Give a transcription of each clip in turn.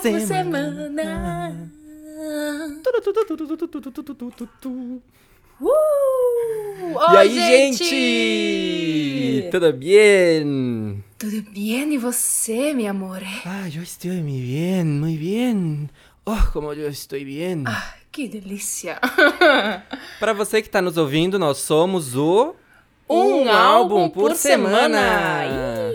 Por semana. Uh! E aí, Oi, gente? Tudo bem? Tudo bem? E você, meu amor? Ah, eu estou muito bem, muito bem. Oh, como eu estou bem. Ah, que delícia! Para você que tá nos ouvindo, nós somos o Um álbum por semana.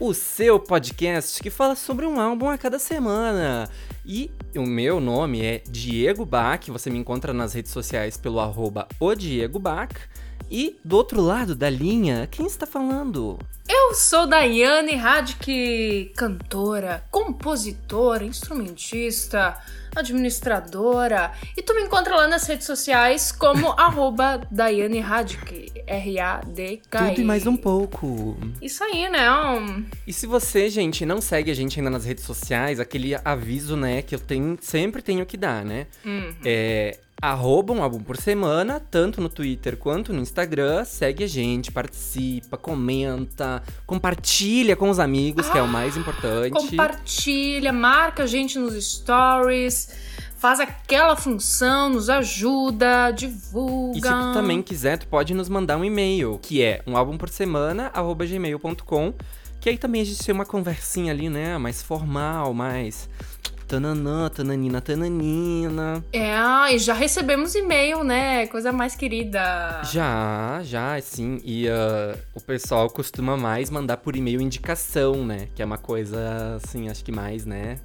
O seu podcast que fala sobre um álbum a cada semana. E o meu nome é Diego Bach, você me encontra nas redes sociais pelo arroba o. E do outro lado da linha, quem está falando? Eu sou Daiane Radke, cantora, compositora, instrumentista, administradora. E tu me encontra lá nas redes sociais como arroba Daiane Radke, R-A-D-K. Tudo e mais um pouco. Isso aí, né? Um... E se você, gente, não segue a gente ainda nas redes sociais, aquele aviso, né, que eu tenho, sempre tenho que dar, né? É arroba um álbum por semana, tanto no Twitter quanto no Instagram. Segue a gente, participa, comenta, compartilha com os amigos, que é o mais importante. Compartilha, marca a gente nos stories, faz aquela função, nos ajuda, divulga. E se tu também quiser, tu pode nos mandar um e-mail, que é um álbum por semana, arroba gmail.com. Que aí também a gente tem uma conversinha ali, né? Mais formal, mais. Tananã, tananina, tananina. É, e já recebemos e-mail, né? Coisa mais querida. Já, já, sim. E ah, o pessoal costuma mais mandar por e-mail indicação, né? Que é uma coisa, assim, acho que mais, né?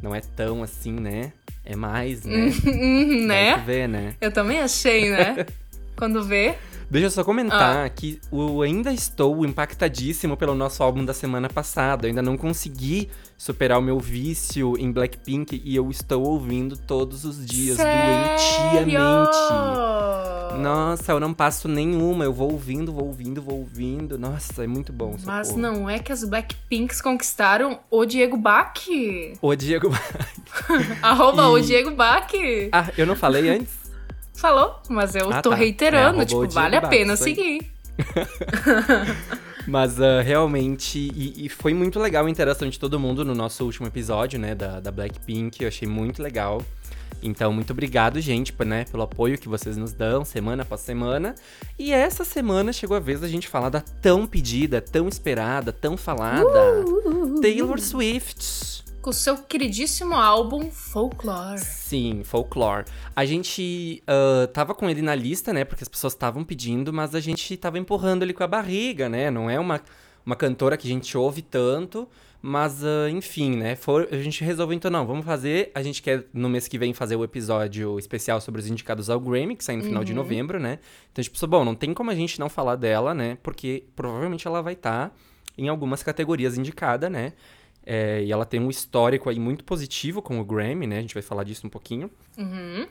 Não é tão assim, né? É mais, né? Uhum, né? ver, né? Eu também achei, né? Quando vê. Deixa eu só comentar que eu ainda estou impactadíssimo pelo nosso álbum da semana passada. Eu ainda não consegui superar o meu vício em Blackpink e eu estou ouvindo todos os dias, doentiamente. Nossa, eu não passo nenhuma. Eu vou ouvindo, vou ouvindo, vou ouvindo. Nossa, é muito bom. Mas socorro. não é que as Blackpinks conquistaram o Diego Bach? Ô, Diego. Arroba E- o Diego Bach. ah, eu não falei antes? Falou, mas eu Ah, tô tá. É, reiterando, o tipo, vale a pena seguir. Mas ah, realmente, e, e foi muito legal a interação de todo mundo no nosso último episódio, né, da, da Blackpink. Eu achei muito legal. Então, muito obrigado, gente, por, né, pelo apoio que vocês nos dão semana após semana. E essa semana chegou a vez da gente falar da tão pedida, tão esperada, tão falada Taylor Swift. Com o seu queridíssimo álbum Folklore. Sim, Folklore. A gente ah, tava com ele na lista, né? Porque as pessoas estavam pedindo, mas a gente tava empurrando ele com a barriga, né? Não é uma, uma cantora que a gente ouve tanto. Mas, ah, enfim, né? For, a gente resolveu, então, não, vamos fazer. A gente quer, no mês que vem, fazer o episódio especial sobre os indicados ao Grammy, que sai no final de novembro, né? Então a gente pensou, bom, não tem como a gente não falar dela, né? Porque provavelmente ela vai estar em algumas categorias indicada, né? É, e ela tem um histórico aí muito positivo com o Grammy, né? A gente vai falar disso um pouquinho.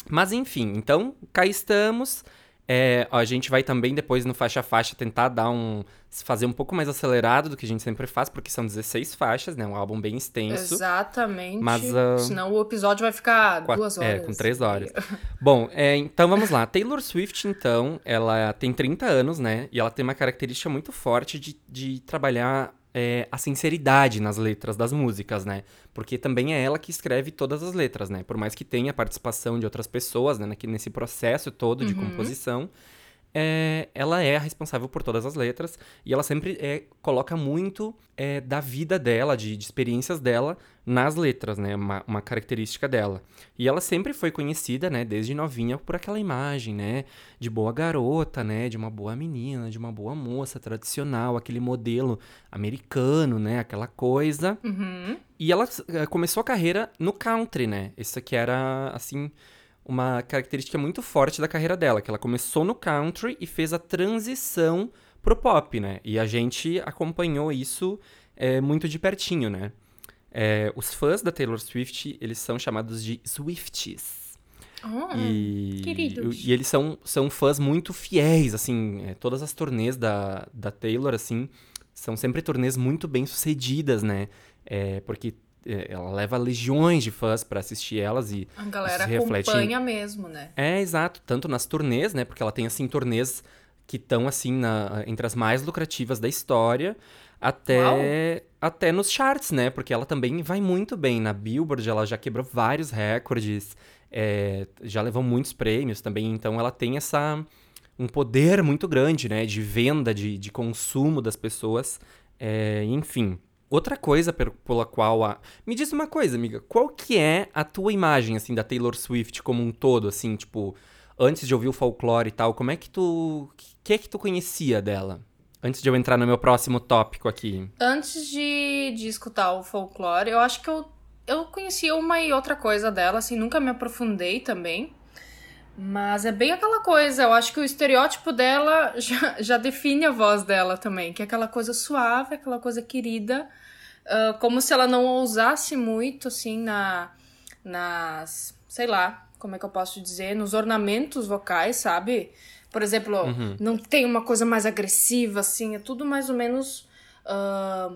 Mas enfim, então cá estamos. É, a gente vai também depois no faixa a faixa tentar dar um fazer um pouco mais acelerado do que a gente sempre faz, porque são 16 faixas, né? Um álbum bem extenso. Exatamente. Mas, uh, Senão o episódio vai ficar Quatro- duas horas. É, com três horas. Bom, é, então vamos lá. Taylor Swift, então, ela tem 30 anos, né? E ela tem uma característica muito forte de, de trabalhar é, a sinceridade nas letras das músicas, né? Porque também é ela que escreve todas as letras, né? Por mais que tenha participação de outras pessoas, né? Nesse processo todo de composição. É, ela é a responsável por todas as letras e ela sempre é, coloca muito é, da vida dela, de, de experiências dela nas letras, né? Uma, uma característica dela. E ela sempre foi conhecida, né, desde novinha, por aquela imagem, né, de boa garota, né, de uma boa menina, de uma boa moça tradicional, aquele modelo americano, né, aquela coisa. Uhum. E ela eh, começou a carreira no country, né? Isso aqui era, assim, uma característica muito forte da carreira dela, que ela começou no country e fez a transição pro pop, né? E a gente acompanhou isso eh, muito de pertinho, né? Eh, os fãs da Taylor Swift, eles são chamados de Swifties. Oh, E, queridos. e eles são, são fãs muito fiéis, assim, é, todas as turnês da, da Taylor, assim, são sempre turnês muito bem sucedidas, né? É, porque é, ela leva legiões de fãs pra assistir elas e A galera reflete em- acompanha mesmo, né? é, exato. Tanto nas turnês, né? Porque ela tem, assim, turnês que estão, assim, na- entre as mais lucrativas da história, até, até nos charts, né? Porque ela também vai muito bem. Na Billboard, ela já quebrou vários recordes, é, já levou muitos prêmios também. Então, ela tem essa... Um poder muito grande, né? De venda, de, de consumo das pessoas. É, enfim... Outra coisa pela qual a... Me diz uma coisa, amiga. Qual que é a tua imagem, assim, da Taylor Swift como um todo, assim, tipo... Antes de ouvir o folclore e tal, como é que tu... O que é que tu conhecia dela? Antes de eu entrar no meu próximo tópico aqui. Antes de, de escutar o folclore, eu acho que eu, eu conhecia uma e outra coisa dela, assim, nunca me aprofundei também. Mas é bem aquela coisa, eu acho que o estereótipo dela já, já define a voz dela também, que é aquela coisa suave, aquela coisa querida, ah, como se ela não ousasse muito, assim, na, nas, sei lá, como é que eu posso dizer, nos ornamentos vocais, sabe? Por exemplo, não tem uma coisa mais agressiva, assim, é tudo mais ou menos ah,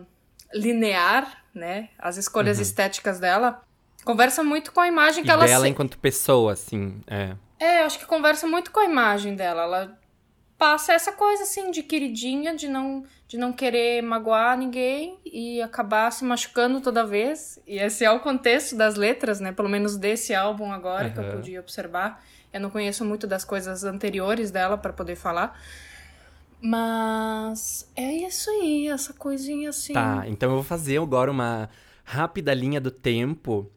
linear, né? As escolhas estéticas dela. Conversa muito com a imagem que E ela dela se- enquanto pessoa, assim, é. É, eu acho que conversa muito com a imagem dela. Ela passa essa coisa assim de queridinha, de não de não querer magoar ninguém e acabar se machucando toda vez. E esse é o contexto das letras, né? Pelo menos desse álbum agora que eu pude observar. Eu não conheço muito das coisas anteriores dela pra poder falar. Mas é isso aí, essa coisinha assim. Tá, então eu vou fazer agora uma rápida linha do tempo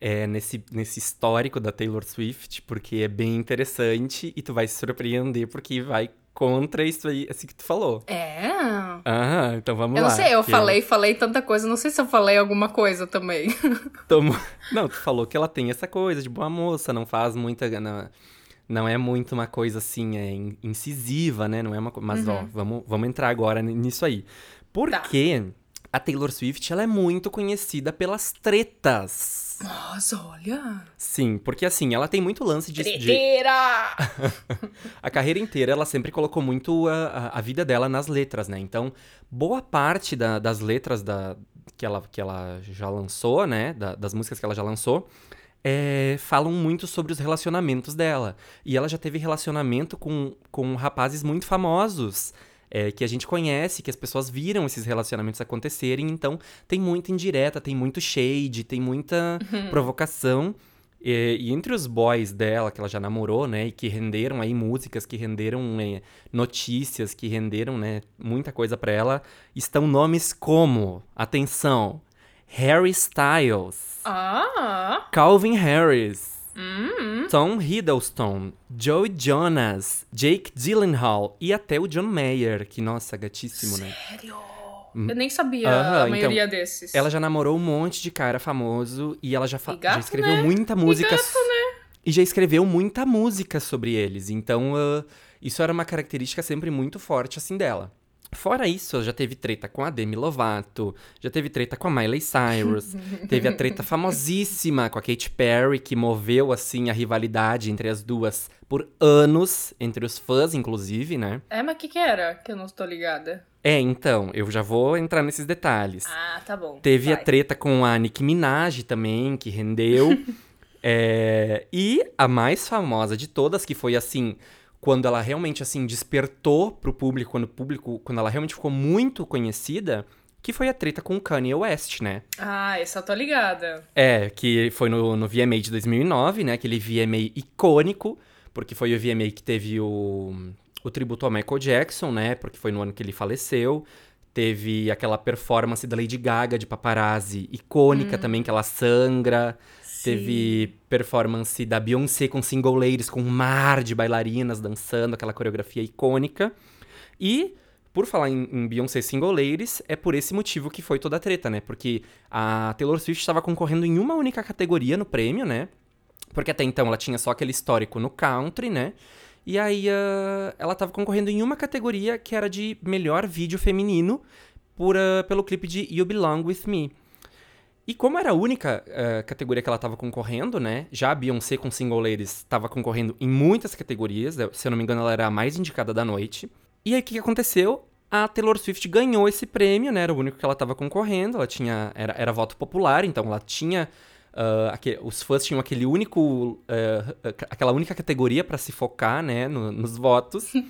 é, nesse, nesse histórico da Taylor Swift, porque é bem interessante e tu vai se surpreender porque vai contra isso aí, assim que tu falou. É. Aham, então vamos Eu lá. não sei, eu falei, falei tanta coisa, não sei se eu falei alguma coisa também. tomo- Não, tu falou que ela tem essa coisa de boa moça, não faz muita... Não, não é muito uma coisa assim, é in- incisiva, né? Não é uma Mas, ó, vamos, vamos entrar agora ni- nisso aí. Porque a Taylor Swift, ela é muito conhecida pelas tretas. Nossa, olha. Sim, porque assim, ela tem muito lance de. de- Treteira! a carreira inteira, ela sempre colocou muito a, a, a vida dela nas letras, né? Então, boa parte da- das letras da, que, ela, que ela já lançou, né? Da- das músicas que ela já lançou, é, falam muito sobre os relacionamentos dela. E ela já teve relacionamento com, com rapazes muito famosos. É, que a gente conhece, que as pessoas viram esses relacionamentos acontecerem, então tem muita indireta, tem muito shade, tem muita provocação. E, e entre os boys dela, que ela já namorou, né, e que renderam aí músicas, que renderam é, notícias, que renderam, né, muita coisa pra ela, estão nomes como, atenção, Harry Styles, Ah! Calvin Harris, Hum. Tom Hiddleston, Joey Jonas, Jake Gyllenhaal e até o John Mayer, que, nossa, gatíssimo, né? Sério? Eu nem sabia Aham, a então, maioria desses. Ela já namorou um monte de cara famoso e ela já, E gato, já escreveu né? muita música. E gato, né? E já escreveu muita música sobre eles. Então, ah, isso era uma característica sempre muito forte, assim, dela. Fora isso, já teve treta com a Demi Lovato, já teve treta com a Miley Cyrus, teve a treta famosíssima com a Katy Perry, que moveu, assim, a rivalidade entre as duas por anos, entre os fãs, inclusive, né? É, mas o que que era? Que eu não tô ligada. É, então, eu já vou entrar nesses detalhes. Ah, tá bom. Teve a Vai. treta com a Nicki Minaj também, que rendeu. É, e a mais famosa de todas, que foi assim, quando ela realmente assim despertou pro público, quando o público, quando ela realmente ficou muito conhecida, que foi a treta com o Kanye West, né? Ah, essa eu tô ligada. É, que foi no, no VMA de 2009, né? Aquele VMA icônico, porque foi o VMA que teve o, o tributo ao Michael Jackson, né? Porque foi no ano que ele faleceu. Teve aquela performance da Lady Gaga de paparazzi icônica também, que ela sangra. Teve performance da Beyoncé com single ladies, com um mar de bailarinas dançando, aquela coreografia icônica. E, por falar em, em Beyoncé single ladies, é por esse motivo que foi toda a treta, né? Porque a Taylor Swift estava concorrendo em uma única categoria no prêmio, né? Porque até então ela tinha só aquele histórico no country, né? E aí ah, ela estava concorrendo em uma categoria que era de melhor vídeo feminino por, ah, pelo clipe de You Belong With Me. E como era a única ah, categoria que ela estava concorrendo, né? Já a Beyoncé com Single Ladies estava concorrendo em muitas categorias. Se eu não me engano, ela era a mais indicada da noite. E aí o que, que aconteceu? A Taylor Swift ganhou esse prêmio, né? Era o único que ela estava concorrendo. Ela tinha. Era, era voto popular, então ela tinha. ah, aque- os fãs tinham aquele único. ah, aquela única categoria para se focar, né? no- nos votos.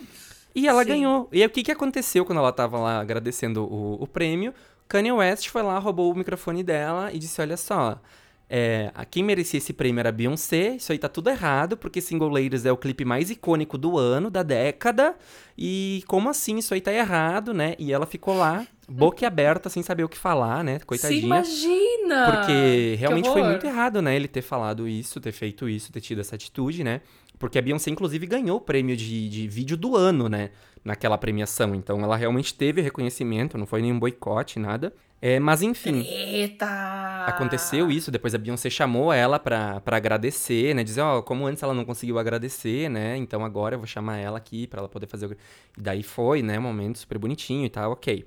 E ela Sim. ganhou. E aí, o que, que aconteceu quando ela tava lá agradecendo o, o prêmio? Kanye West foi lá, roubou o microfone dela e disse: Olha só, é, quem merecia esse prêmio era a Beyoncé. Isso aí tá tudo errado, porque Single Ladies é o clipe mais icônico do ano, da década. E como assim? Isso aí tá errado, né? E ela ficou lá, boca aberta, sem saber o que falar, né? Se Coitadinha. imagina! Porque realmente foi muito errado, né? Ele ter falado isso, ter feito isso, ter tido essa atitude, né? Porque a Beyoncé, inclusive, ganhou o prêmio de, de vídeo do ano, né? Naquela premiação. Então ela realmente teve reconhecimento, não foi nenhum boicote, nada. É, mas enfim. Eita! Aconteceu isso, depois a Beyoncé chamou ela pra, pra agradecer, né? Dizer, ó, como antes ela não conseguiu agradecer, né? Então agora eu vou chamar ela aqui pra ela poder fazer o... E daí foi, né? Um momento super bonitinho e tal, ok.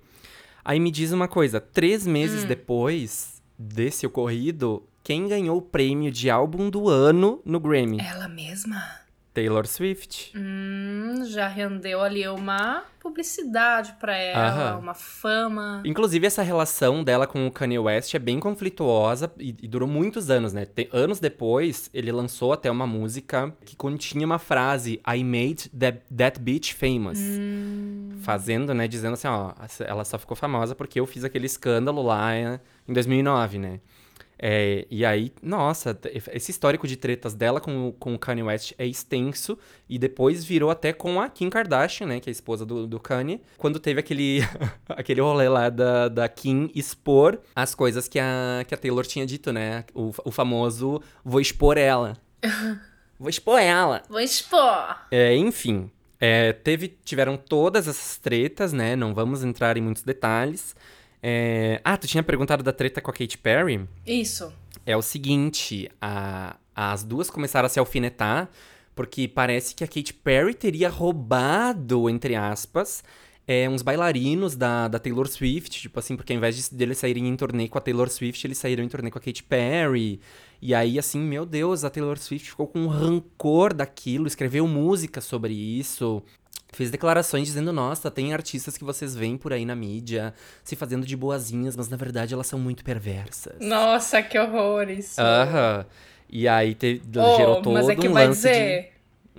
Aí me diz uma coisa, três meses depois desse ocorrido, quem ganhou o prêmio de álbum do ano no Grammy? Ela mesma? Taylor Swift. Hum, já rendeu ali uma publicidade pra ela, Aham. uma fama. Inclusive, essa relação dela com o Kanye West é bem conflituosa e, e durou muitos anos, né? Tem- anos depois, ele lançou até uma música que continha uma frase I made that, that bitch famous. Fazendo, né? Dizendo assim, ó, ela só ficou famosa porque eu fiz aquele escândalo lá eh, em 2009, né? É, e aí, nossa, esse histórico de tretas dela com, o- com o Kanye West é extenso. E depois virou até com a Kim Kardashian, né? Que é a esposa do, do Kanye. Quando teve aquele, aquele rolê lá da, da Kim expor as coisas que a, que a Taylor tinha dito, né? O, o famoso vou expor ela. vou expor ela. Vou expor! É, enfim, é, teve, tiveram todas essas tretas, né? Não vamos entrar em muitos detalhes. É, Ah, tu tinha perguntado da treta com a Katy Perry? Isso. É o seguinte, a- as duas começaram a se alfinetar, porque parece que a Katy Perry teria roubado, entre aspas, é, uns bailarinos da, da Taylor Swift, tipo assim, porque ao invés de, deles saírem em turnê com a Taylor Swift, eles saíram em turnê com a Katy Perry. E aí, assim, meu Deus, a Taylor Swift ficou com um rancor daquilo, escreveu música sobre isso. Fez declarações dizendo, nossa, tem artistas que vocês veem por aí na mídia se fazendo de boazinhas, mas na verdade elas são muito perversas. Nossa, que horror isso. Aham. E aí te, Oh, gerou todo mas é que um vai lance dizer. de...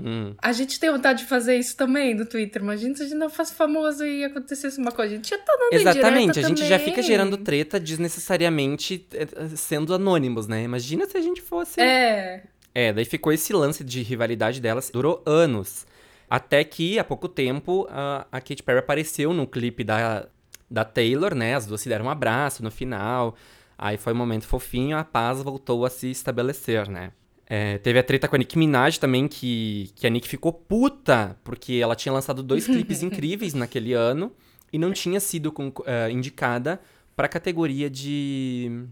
Hum. A gente tem vontade de fazer isso também no Twitter. Imagina se a gente não fosse famoso e acontecesse uma coisa. A gente já tá dando Exatamente, a gente já também. fica gerando treta desnecessariamente eh, eh, sendo anônimos, né? Imagina se a gente fosse... É. É, daí ficou esse lance de rivalidade delas, durou anos. Até que, há pouco tempo, a, a Katy Perry apareceu no clipe da, da Taylor, né? As duas se deram um abraço no final. Aí foi um momento fofinho, a paz voltou a se estabelecer, né? É, teve a treta com a Nicki Minaj também, que, que a Nicki ficou puta, porque ela tinha lançado dois clipes incríveis naquele ano e não tinha sido con- eh, indicada pra categoria de,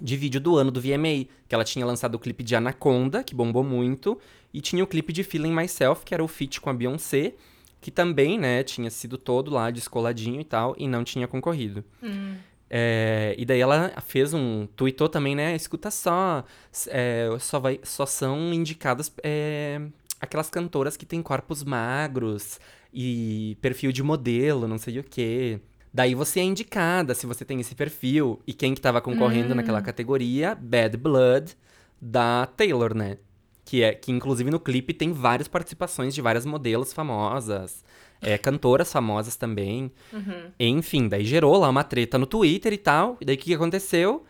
de vídeo do ano do VMA. Que ela tinha lançado o clipe de Anaconda, que bombou muito, e tinha o clipe de Feeling Myself, que era o feat com a Beyoncé, que também, né, tinha sido todo lá descoladinho e tal, e não tinha concorrido. Hum. É, e daí ela fez um. tweetou também, né? Escuta só. é, só, vai, só são indicadas é, aquelas cantoras que têm corpos magros e perfil de modelo, não sei o quê. Daí você é indicada se você tem esse perfil. E quem que tava concorrendo naquela categoria? Bad Blood, da Taylor, né? Que, é, que inclusive no clipe tem várias participações de várias modelos famosas. É, cantoras famosas também. Enfim, daí gerou lá uma treta no Twitter e tal. E daí o que aconteceu?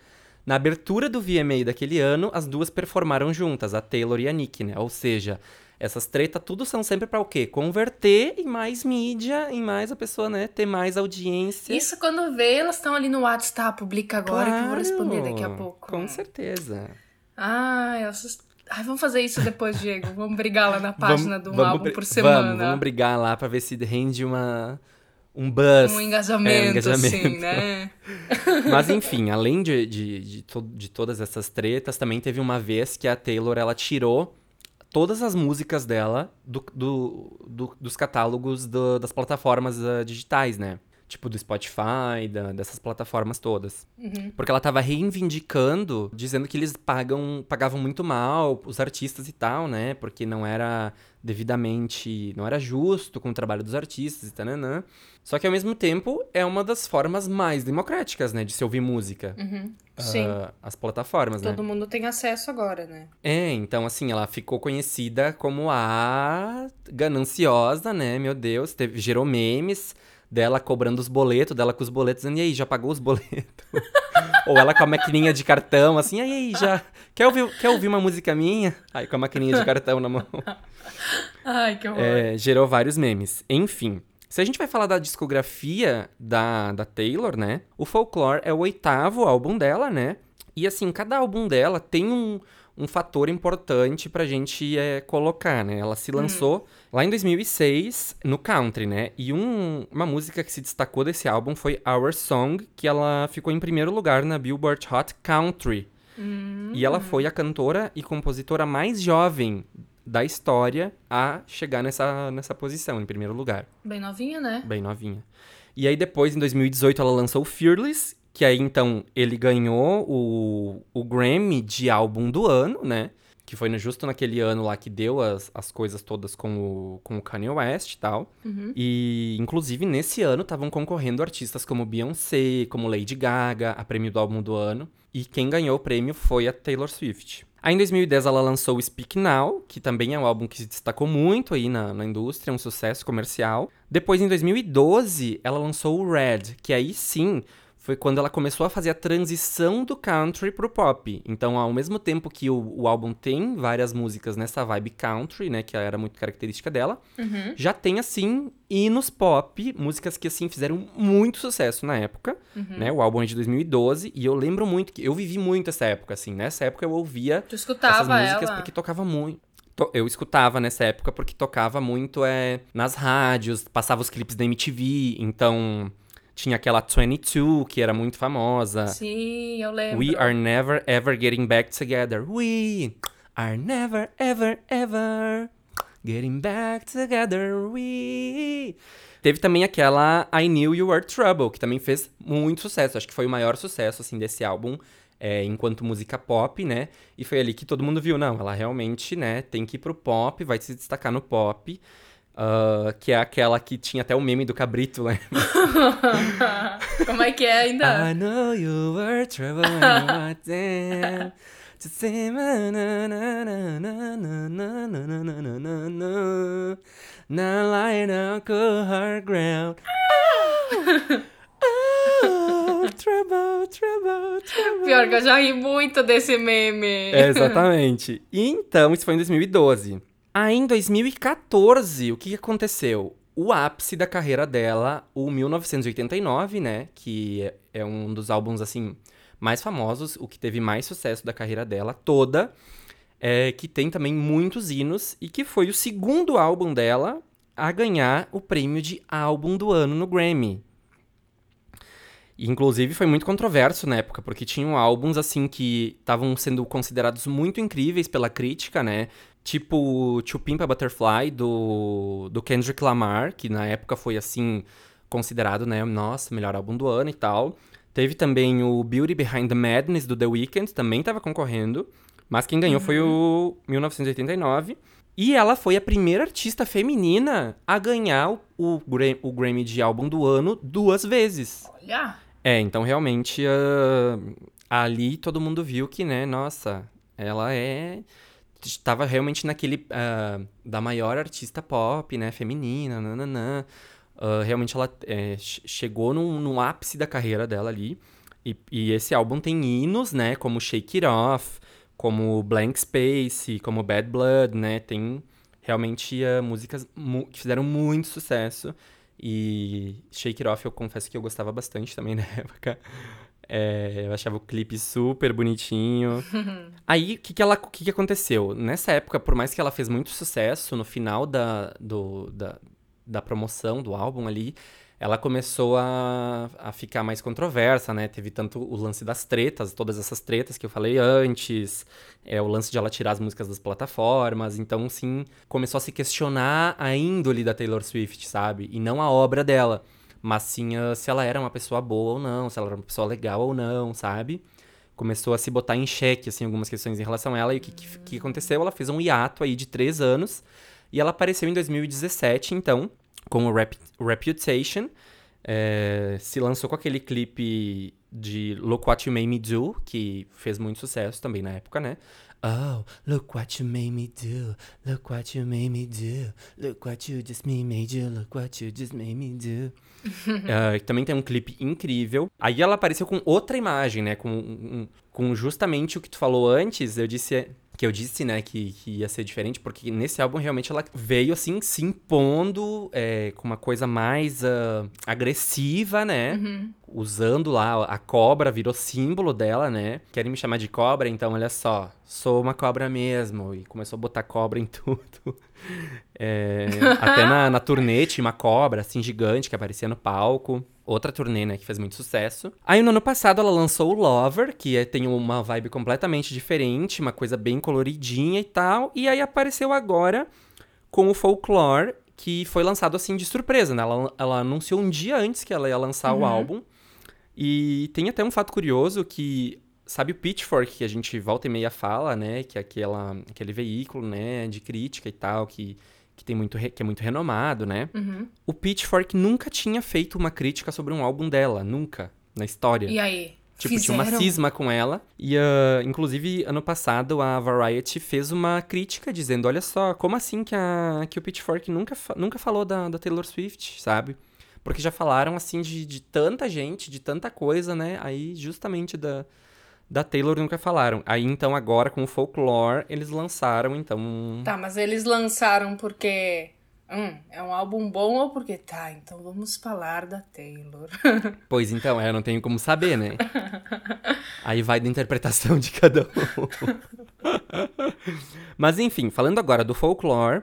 Na abertura do VMA daquele ano, as duas performaram juntas, a Taylor e a Nick, né? Ou seja, essas tretas tudo são sempre pra o quê? Converter em mais mídia, em mais a pessoa, né, ter mais audiência. Isso quando vê, elas estão ali no WhatsApp, publica agora que eu vou responder Claro, daqui a pouco. Com certeza. Ai, elas... Ai, vamos fazer isso depois, Diego. Vamos brigar lá na página Vamos- do vamos álbum por semana. Vamos, vamos brigar lá pra ver se rende uma um buzz. Um É, engajamento, um engajamento. assim, né? Mas enfim, além de, de, de, to- de todas essas tretas, também teve uma vez que a Taylor ela tirou todas as músicas dela do, do- do- dos catálogos do- das plataformas ah, digitais, né? Tipo do Spotify, da- dessas plataformas todas. Porque ela tava reivindicando, dizendo que eles pagam, pagavam muito mal os artistas e tal, né? Porque não era devidamente. não era justo com o trabalho dos artistas e tananã. Só que ao mesmo tempo é uma das formas mais democráticas, né? De se ouvir música. Sim. Ah, as plataformas, né? Todo mundo tem acesso agora, né? É, então assim, ela ficou conhecida como a gananciosa, né? Meu Deus, teve, gerou memes dela cobrando os boletos, dela com os boletos, dizendo, e aí, já pagou os boletos? Ou ela com a maquininha de cartão, assim, e aí, já. Quer ouvir, quer ouvir uma música minha? Aí com a maquininha de cartão na mão. Ai, que horror. É, gerou vários memes. Enfim. Se a gente vai falar da discografia da, da Taylor, né? O Folklore é o oitavo álbum dela, né? E assim, cada álbum dela tem um, um fator importante pra gente é, colocar, né? Ela se lançou lá em 2006 no country, né? E um- uma música que se destacou desse álbum foi Our Song, que ela ficou em primeiro lugar na Billboard Hot Country. E ela foi a cantora e compositora mais jovem da história a chegar nessa, nessa posição, em primeiro lugar. Bem novinha, né? Bem novinha. E aí depois, em 2018, ela lançou Fearless, que aí então ele ganhou o, o Grammy de álbum do ano, né? Que foi justo naquele ano lá que deu as, as coisas todas com o, com o Kanye West e tal. E, inclusive, nesse ano estavam concorrendo artistas como Beyoncé, como Lady Gaga, a prêmio do álbum do ano. E quem ganhou o prêmio foi a Taylor Swift. Aí em 2010 ela lançou o Speak Now, que também é um álbum que se destacou muito aí na, na indústria, um sucesso comercial. Depois, em 2012, ela lançou o Red, que aí sim foi quando ela começou a fazer a transição do country pro pop. Então, ao mesmo tempo que o, o álbum tem várias músicas nessa vibe country, né, que era muito característica dela, já tem, assim, hinos pop, músicas que, assim, fizeram muito sucesso na época, né? O álbum é de 2012, e eu lembro muito que eu vivi muito essa época, assim. Nessa época eu ouvia Tu essas escutava músicas ela. porque tocava muito. To- Eu escutava nessa época porque tocava muito é, nas rádios, passava os clipes da MTV, então tinha aquela 22, que era muito famosa. Sim, eu lembro. We are never ever getting back together. We are never ever ever getting back together. We. Teve também aquela I Knew You Were Trouble, que também fez muito sucesso. Acho que foi o maior sucesso assim desse álbum. é, enquanto música pop, né? E foi ali que todo mundo viu, não, ela realmente, né, tem que ir pro pop, vai se destacar no pop. Ah, que é aquela que tinha até o meme do cabrito, né? Como é que é ainda? I know you were trouble when. To say na na na na na na na na na na na na na Now lying on cold hard ground. Oh, trouble, trouble, trouble. Pior que eu já ri muito desse meme. É, exatamente. E então, isso foi em 2012. Aí em 2014, o que aconteceu? O ápice da carreira dela, o 1989, né? Que é- um dos álbuns, assim, mais famosos, o que teve mais sucesso da carreira dela toda. É, que tem também muitos hinos e que foi o segundo álbum dela a ganhar o prêmio de álbum do ano no Grammy. Inclusive, foi muito controverso na época, porque tinham álbuns, assim, que estavam sendo considerados muito incríveis pela crítica, né? Tipo To Pimp a Butterfly, do, do Kendrick Lamar, que na época foi, assim, considerado, né, nossa, melhor álbum do ano e tal. Teve também o Beauty Behind the Madness, do The Weeknd, também estava concorrendo. Mas quem ganhou uhum. foi o 1989. E ela foi a primeira artista feminina a ganhar o, o, o Grammy de álbum do ano duas vezes. Olha! É, então realmente uh, ali todo mundo viu que, né, nossa, ela é. Estava realmente naquele. Uh, da maior artista pop, né, feminina, nananã. Uh, realmente ela é, chegou no, no, ápice da carreira dela ali. E, e, esse álbum tem hinos, né, como Shake It Off, como Blank Space, como Bad Blood, né? Tem realmente uh, músicas mu que fizeram muito sucesso. E Shake It Off eu confesso que eu gostava bastante também na época. É, eu achava o clipe super bonitinho. Aí, o que, que, ela, que, que aconteceu? Nessa época, por mais que ela fez muito sucesso, no final da, do, da, da promoção do álbum ali, ela começou a, a ficar mais controversa, né? Teve tanto o lance das tretas, todas essas tretas que eu falei antes, é o lance de ela tirar as músicas das plataformas, então sim, começou a se questionar a índole da Taylor Swift, sabe? E não a obra dela, mas sim a, se ela era uma pessoa boa ou não, se ela era uma pessoa legal ou não, sabe? Começou a se botar em xeque, assim, algumas questões em relação a ela. E o que, que, que aconteceu? Ela fez um hiato aí de três anos, e ela apareceu em 2017, então, com o Rep Reputation. É, se lançou com aquele clipe de Look What You Made Me Do, que fez muito sucesso também na época, né? Oh, look what you made me do. Look what you made me do. Look what you just made you. Look what you just made me do. uh, também tem um clipe incrível. Aí ela apareceu com outra imagem, né? Com, com justamente o que tu falou antes. Eu disse que eu disse, né, que, que, ia ser diferente, porque nesse álbum realmente ela veio, assim, se impondo é, com uma coisa mais uh, agressiva, né? Uhum. Usando lá a cobra, virou símbolo dela, né? Querem me chamar de cobra, então olha só, sou uma cobra mesmo. E começou a botar cobra em tudo. É, até na, na turnê tinha uma cobra, assim, gigante que aparecia no palco. Outra turnê, né, que fez muito sucesso. Aí no ano passado ela lançou o Lover, que é, tem uma vibe completamente diferente, uma coisa bem coloridinha e tal. E aí apareceu agora com o Folklore, que foi lançado assim de surpresa, né? Ela, ela anunciou um dia antes que ela ia lançar uhum. o álbum. E tem até um fato curioso que sabe o Pitchfork que a gente volta e meia fala, né, que é aquela, aquele veículo, né, de crítica e tal, que que, tem muito que é muito renomado, né? Uhum. O Pitchfork nunca tinha feito uma crítica sobre um álbum dela, nunca, na história. E aí? Tipo, Fizeram. tinha uma cisma com ela. E, uh, inclusive, ano passado, a Variety fez uma crítica dizendo: olha só, como assim que, a, que o Pitchfork nunca, nunca falou da, da Taylor Swift, sabe? Porque já falaram, assim, de, de tanta gente, de tanta coisa, né? Aí, justamente da, da Taylor nunca falaram. Aí então agora com o Folklore eles lançaram então. Tá, mas eles lançaram porque Hum, é um álbum bom ou porque tá, então vamos falar da Taylor. pois então, é, eu não tenho como saber, né? Aí vai da interpretação de cada um. Mas enfim, falando agora do Folklore,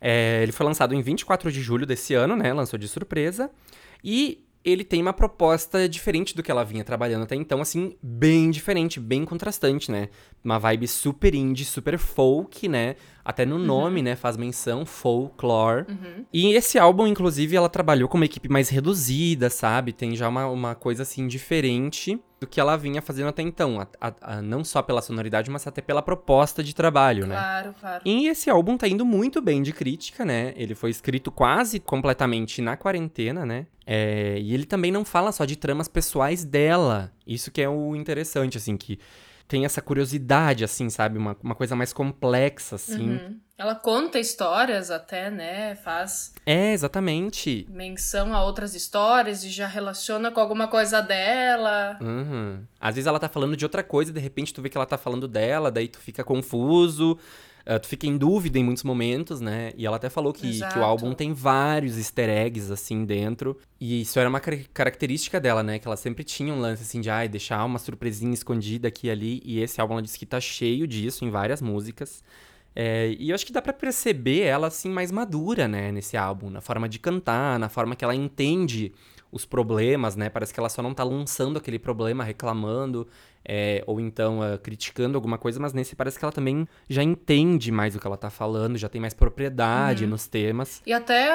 é, ele foi lançado em 24 de julho desse ano, né? Lançou de surpresa. E ele tem uma proposta diferente do que ela vinha trabalhando até então, assim, bem diferente, bem contrastante, né? Uma vibe super indie, super folk, né? Até no uhum. nome, né, faz menção, folklore. Uhum. E esse álbum, inclusive, ela trabalhou com uma equipe mais reduzida, sabe? Tem já uma, uma coisa, assim, diferente do que ela vinha fazendo até então. A, a, a, não só pela sonoridade, mas até pela proposta de trabalho, né? Claro, claro. E esse álbum tá indo muito bem de crítica, né? Ele foi escrito quase completamente na quarentena, né? É, e ele também não fala só de tramas pessoais dela. Isso que é o interessante, assim, que tem essa curiosidade, assim, sabe? Uma, uma coisa mais complexa, assim. Uhum. Ela conta histórias até, né? Faz. É, exatamente. Menção a outras histórias e já relaciona com alguma coisa dela. Uhum. Às vezes ela tá falando de outra coisa e de repente tu vê que ela tá falando dela, daí tu fica confuso. Uh, tu fica em dúvida em muitos momentos, né? E ela até falou que, que o álbum tem vários easter eggs, assim, dentro. E isso era uma car característica dela, né? Que ela sempre tinha um lance, assim, de ai, deixar uma surpresinha escondida aqui e ali. E esse álbum ela disse que tá cheio disso em várias músicas. É, e eu acho que dá pra perceber ela, assim, mais madura, né, nesse álbum. Na forma de cantar, na forma que ela entende os problemas, né? Parece que ela só não tá lançando aquele problema, reclamando, é, ou então uh, criticando alguma coisa, mas nesse parece que ela também já entende mais o que ela tá falando, já tem mais propriedade nos temas. E até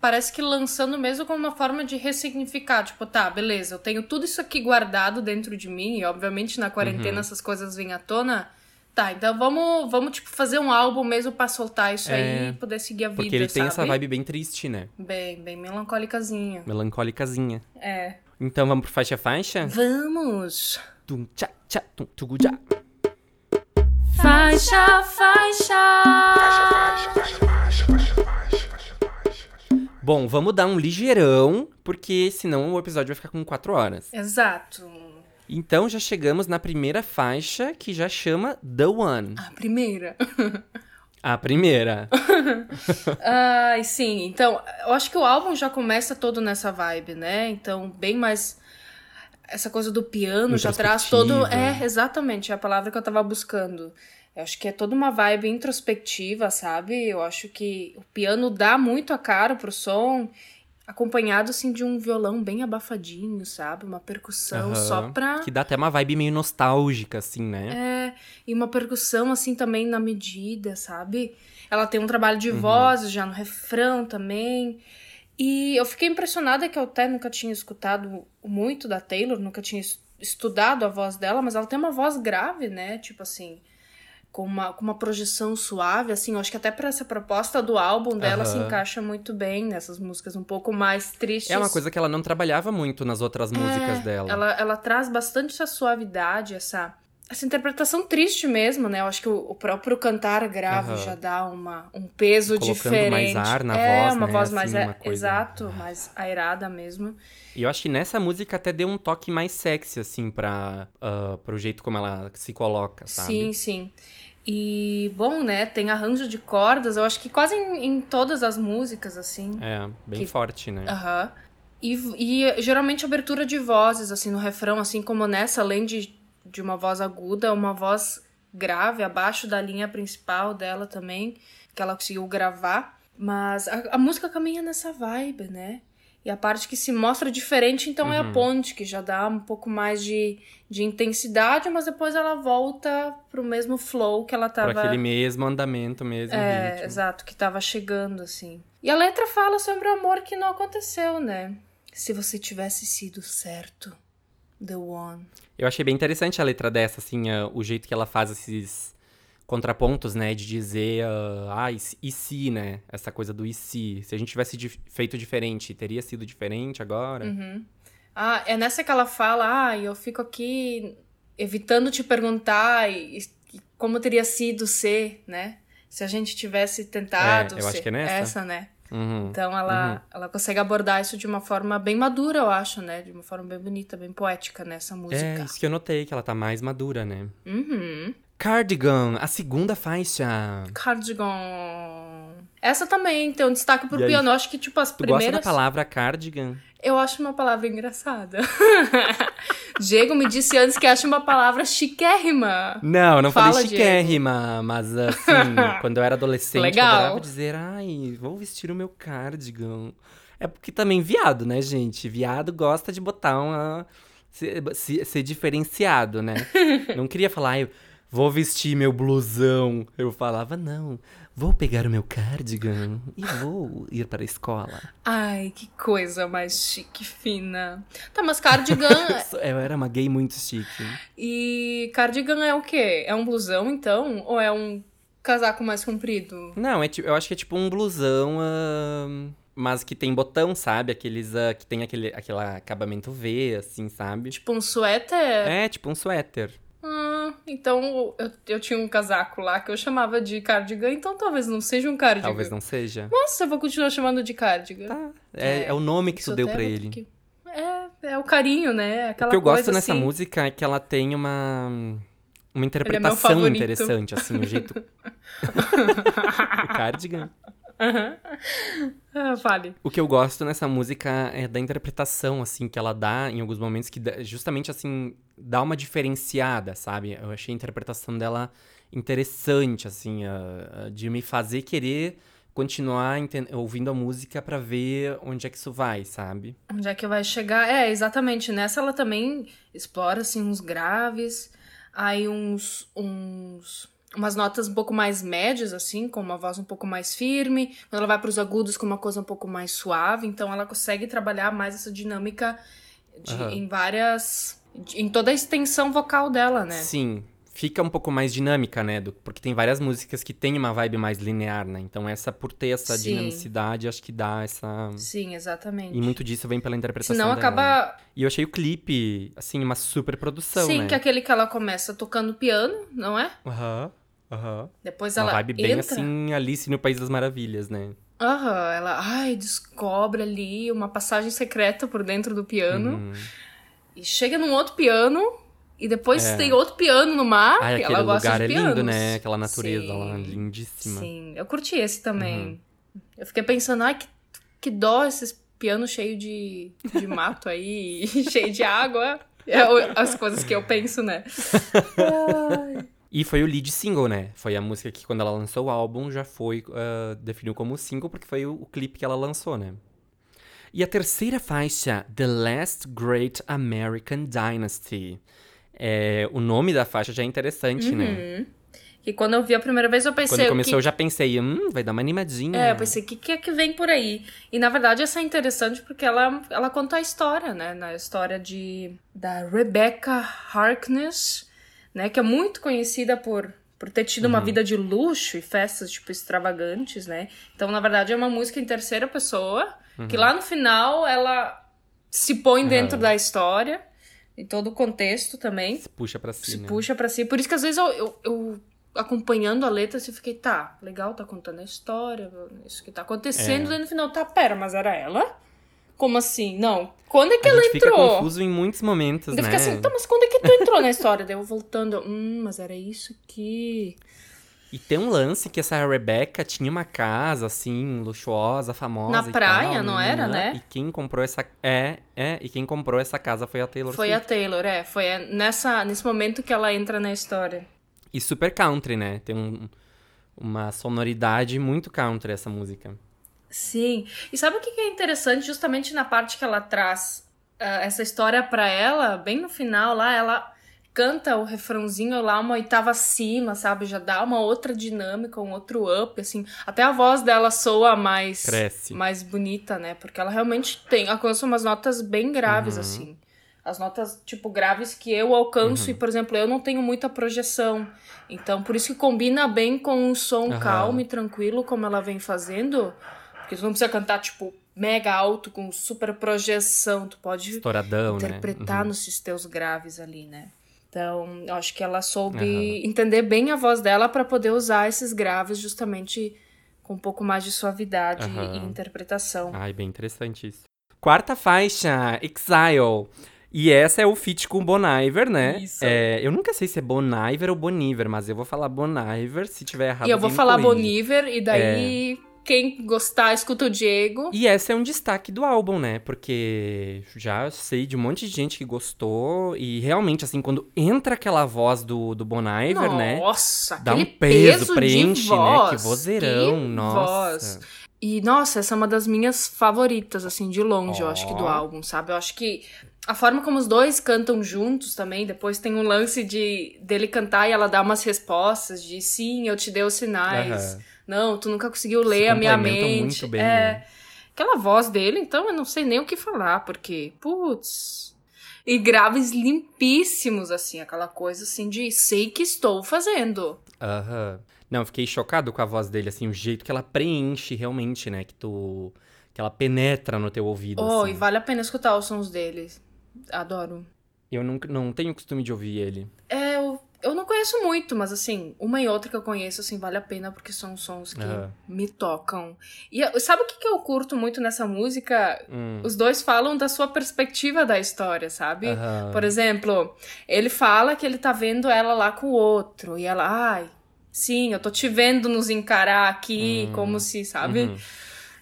parece que lançando mesmo como uma forma de ressignificar. Tipo, tá, beleza, eu tenho tudo isso aqui guardado dentro de mim, e obviamente na quarentena essas coisas vêm à tona. Tá, então vamos, vamos tipo, fazer um álbum mesmo pra soltar isso É, aí e poder seguir a vida, Porque ele tem sabe? essa vibe bem triste, né? Bem, bem melancólicazinha. Melancólicazinha. É. Então vamos pro faixa a faixa? Vamos! Tum, tchá, tchá, tum, tugu, já. Faixa, faixa! Bom, vamos dar um ligeirão, porque senão o episódio vai ficar com quatro horas. Exato. Então já chegamos na primeira faixa, que já chama The One. A primeira. A primeira. Ai, sim. Então, eu acho que o álbum já começa todo nessa vibe, né? Então, bem mais. Essa coisa do piano já traz todo. É, exatamente, é a palavra que eu tava buscando. Eu acho que é toda uma vibe introspectiva, sabe? Eu acho que o piano dá muito a cara pro som, acompanhado, assim, de um violão bem abafadinho, sabe? Uma percussão Aham. só pra. Que dá até uma vibe meio nostálgica, assim, né? É, e uma percussão assim também na medida, sabe? Ela tem um trabalho de vozes já no refrão também. E eu fiquei impressionada que eu até nunca tinha escutado muito da Taylor, nunca tinha es- estudado a voz dela, mas ela tem uma voz grave, né? Tipo assim, com uma, com uma projeção suave, assim, eu acho que até pra essa proposta do álbum dela se Aham. encaixa muito bem nessas músicas um pouco mais tristes. É uma coisa que ela não trabalhava muito nas outras músicas É, dela. Ela, ela traz bastante essa suavidade, essa, essa interpretação triste mesmo, né? Eu acho que o, o próprio cantar grave Aham. já dá uma, um peso Colocando diferente. mais ar na é, voz, uma né? voz Assim, mais. uma a- coisa- Exato, mais airada mesmo. E eu acho que nessa música até deu um toque mais sexy, assim, pra, ah, pro jeito como ela se coloca, sabe? Sim, sim. E, bom, né? Tem arranjo de cordas, eu acho que quase em, em todas as músicas, assim. É, bem Que- forte, né? Aham. E, e geralmente abertura de vozes, assim, no refrão, assim como nessa, além de, de uma voz aguda, uma voz grave abaixo da linha principal dela também, que ela conseguiu gravar. Mas a, a música caminha nessa vibe, né? E a parte que se mostra diferente, então, é a ponte, que já dá um pouco mais de, de intensidade, mas depois ela volta pro mesmo flow que ela tava. Pra aquele mesmo andamento, mesmo É, ritmo. exato, que tava chegando, assim. E a letra fala sobre o amor que não aconteceu, né? Se você tivesse sido certo, the one. Eu achei bem interessante a letra dessa, assim, ah, o jeito que ela faz esses contrapontos, né? De dizer, ah, ah, e, se- e se, né? Essa coisa do e se. Se a gente tivesse dif- feito diferente, teria sido diferente agora? Uhum. Ah, é nessa que ela fala, ah, eu fico aqui evitando te perguntar e, e como teria sido ser, né? Se a gente tivesse tentado É, eu acho ser. que é nessa. Essa, né? Uhum. Então ela, ela consegue abordar isso de uma forma bem madura, eu acho, né? De uma forma bem bonita, bem poética nessa música. É, isso que eu notei, que ela tá mais madura, né? Uhum. Cardigan, a segunda faixa. Cardigan. Essa também tem um destaque pro E aí? piano. Eu acho que, tipo, as Tu gosta primeiras. da palavra cardigan? Eu acho uma palavra engraçada. Diego me disse antes que acha uma palavra chiquérrima. Não, não Fala, falei chiquérrima, mas assim, quando eu era adolescente, Legal. eu adorava dizer, ai, vou vestir o meu cardigan. É porque também viado, né, gente? Viado gosta de botar uma. ser, se- ser diferenciado, né? não queria falar, ai, vou vestir meu blusão. Eu falava, não, vou pegar o meu cardigan e vou ir para a escola. Ai, que coisa mais chique, fina. Tá, mas cardigan. Eu era uma gay muito chique. e cardigan é o quê? É um blusão, então? Ou é um casaco mais comprido? Não, é, eu acho que é tipo um blusão, ahn, mas que tem botão, sabe? Aqueles ah, que tem aquele, aquele acabamento V, assim, sabe? Tipo um suéter? É, tipo um suéter. Então eu, eu tinha um casaco lá que eu chamava de cardigan, então talvez não seja um cardigan. Talvez não seja. Nossa, eu vou continuar chamando de cardigan. Tá. É, É, é o nome que Isso tu deu ter ele. que- É, é o carinho, né? Aquela O que eu gosto nessa assim. música é que ela tem uma. Uma interpretação favorito. interessante, assim, o jeito. o cardigan. Ah, fale. O que eu gosto nessa música é da interpretação, assim, que ela dá em alguns momentos, que justamente, assim, dá uma diferenciada, sabe? Eu achei a interpretação dela interessante, assim, uh, de me fazer querer continuar ouvindo a música para ver onde é que isso vai, sabe? Onde é que vai chegar? É, exatamente. Nessa ela também explora, assim, uns graves, aí uns, uns umas notas um pouco mais médias, assim, com uma voz um pouco mais firme. Quando ela vai para os agudos, com uma coisa um pouco mais suave. Então, ela consegue trabalhar mais essa dinâmica de, uhum. em várias. em toda a extensão vocal dela, né? Sim. Fica um pouco mais dinâmica, né? Do, porque tem várias músicas que tem uma vibe mais linear, né? Então, essa, por ter essa Sim. dinamicidade, acho que dá essa. Sim, exatamente. E muito disso vem pela interpretação. Senão acaba. Né? E eu achei o clipe, assim, uma super produção. Sim, né? que é aquele que ela começa tocando piano, não é? Aham. Uhum. Uhum. Depois ela. Uma vibe bem entra... assim, Alice no País das Maravilhas, né? Aham, uhum. ela ai, descobre ali uma passagem secreta por dentro do piano. Uhum. E chega num outro piano. E depois é. tem outro piano no mar. Ai, aquele ela lugar é lindo, né? Aquela natureza Sim. lá, lindíssima. Sim, eu curti esse também. Uhum. Eu fiquei pensando, ai, que, que dó esses pianos cheios de, de mato aí, cheio de água. É as coisas que eu penso, né? Ai. E foi o lead single, né? Foi a música que, quando ela lançou o álbum, já foi uh, definiu como single, porque foi o, o clipe que ela lançou, né? E a terceira faixa, The Last Great American Dynasty. É, o nome da faixa já é interessante, né? uhum. né? E quando eu vi a primeira vez, eu pensei. Quando começou, que... eu já pensei, hum, vai dar uma animadinha. É, eu pensei, o que, que é que vem por aí? E na verdade, essa é interessante porque ela, ela conta a história, né? Na história de da Rebecca Harkness, né? Que é muito conhecida por, por ter tido uhum. uma vida de luxo e festas, tipo, extravagantes, né? Então, na verdade, é uma música em terceira pessoa, uhum. que lá no final ela se põe dentro da história, em todo o contexto também. Se puxa pra si, Se né? puxa pra si. Por isso que às vezes eu, eu, eu acompanhando a letra, eu fiquei, tá, legal, tá contando a história, isso que tá acontecendo, é. e no final, tá, pera, mas era ela? Como assim? Não. Quando é que a ela gente entrou? Fica confuso em muitos momentos, eu né? Fica assim, tá, mas quando é que tu entrou na história? Daí eu voltando, hum, mas era isso que. E tem um lance que essa Rebecca tinha uma casa, assim, luxuosa, famosa. Na praia, tal, não era, né? E quem comprou essa. É, é, e quem comprou essa casa foi a Taylor Foi Swift. a Taylor, é. Foi nessa, nesse momento que ela entra na história. E super country, né? Tem um, uma sonoridade muito country essa música. Sim. E sabe o que é interessante? Justamente na parte que ela traz uh, essa história para ela, bem no final lá, ela canta o refrãozinho lá uma oitava acima, sabe? Já dá uma outra dinâmica, um outro up, assim. Até a voz dela soa mais Cresce. mais bonita, né? Porque ela realmente tem, alcança umas notas bem graves, uhum. assim. As notas, tipo, graves que eu alcanço uhum. e, por exemplo, eu não tenho muita projeção. Então, por isso que combina bem com um som uhum. calmo e tranquilo, como ela vem fazendo. Porque tu não precisa cantar, tipo, mega alto, com super projeção. Tu pode Estouradão, interpretar né? uhum. nos teus graves ali, né? Então, eu acho que ela soube uhum. entender bem a voz dela para poder usar esses graves justamente com um pouco mais de suavidade uhum. e interpretação. Ai, bem interessante isso. Quarta faixa, Exile. E essa é o feat com Bon Iver, né? Isso. É, eu nunca sei se é Bon Iver ou Boniver, mas eu vou falar Bon Iver, se tiver errado. E eu vou falar Boniver, e daí é quem gostar, escuta o Diego. E esse é um destaque do álbum, né? Porque já sei de um monte de gente que gostou. E realmente, assim, quando entra aquela voz do, do Bon Iver, nossa, né? Nossa, Dá um peso, peso preenche, voz, né? Que vozeirão, que nossa. Voz. E, nossa, essa é uma das minhas favoritas, assim, de longe, oh. eu acho que do álbum, sabe? Eu acho que a forma como os dois cantam juntos também, depois tem um lance de dele cantar e ela dá umas respostas de sim, eu te dei os sinais. Uhum. Não, tu nunca conseguiu ler a minha mente. Muito bem, é. Né? Aquela voz dele, então eu não sei nem o que falar, porque, putz. E graves limpíssimos, assim, aquela coisa assim de sei que estou fazendo. Aham. Uhum. Não, fiquei chocado com a voz dele, assim, o jeito que ela preenche realmente, né? Que tu. Que ela penetra no teu ouvido. Oh, assim. e vale a pena escutar os sons dele. Adoro. Eu não, não tenho costume de ouvir ele. É, eu não conheço muito, mas assim, uma e outra que eu conheço, assim, vale a pena porque são sons que uhum. me tocam. E sabe o que, que eu curto muito nessa música? Hum. Os dois falam da sua perspectiva da história, sabe? Uhum. Por exemplo, ele fala que ele tá vendo ela lá com o outro, e ela, ai, sim, eu tô te vendo nos encarar aqui, hum. como se, sabe? Uhum.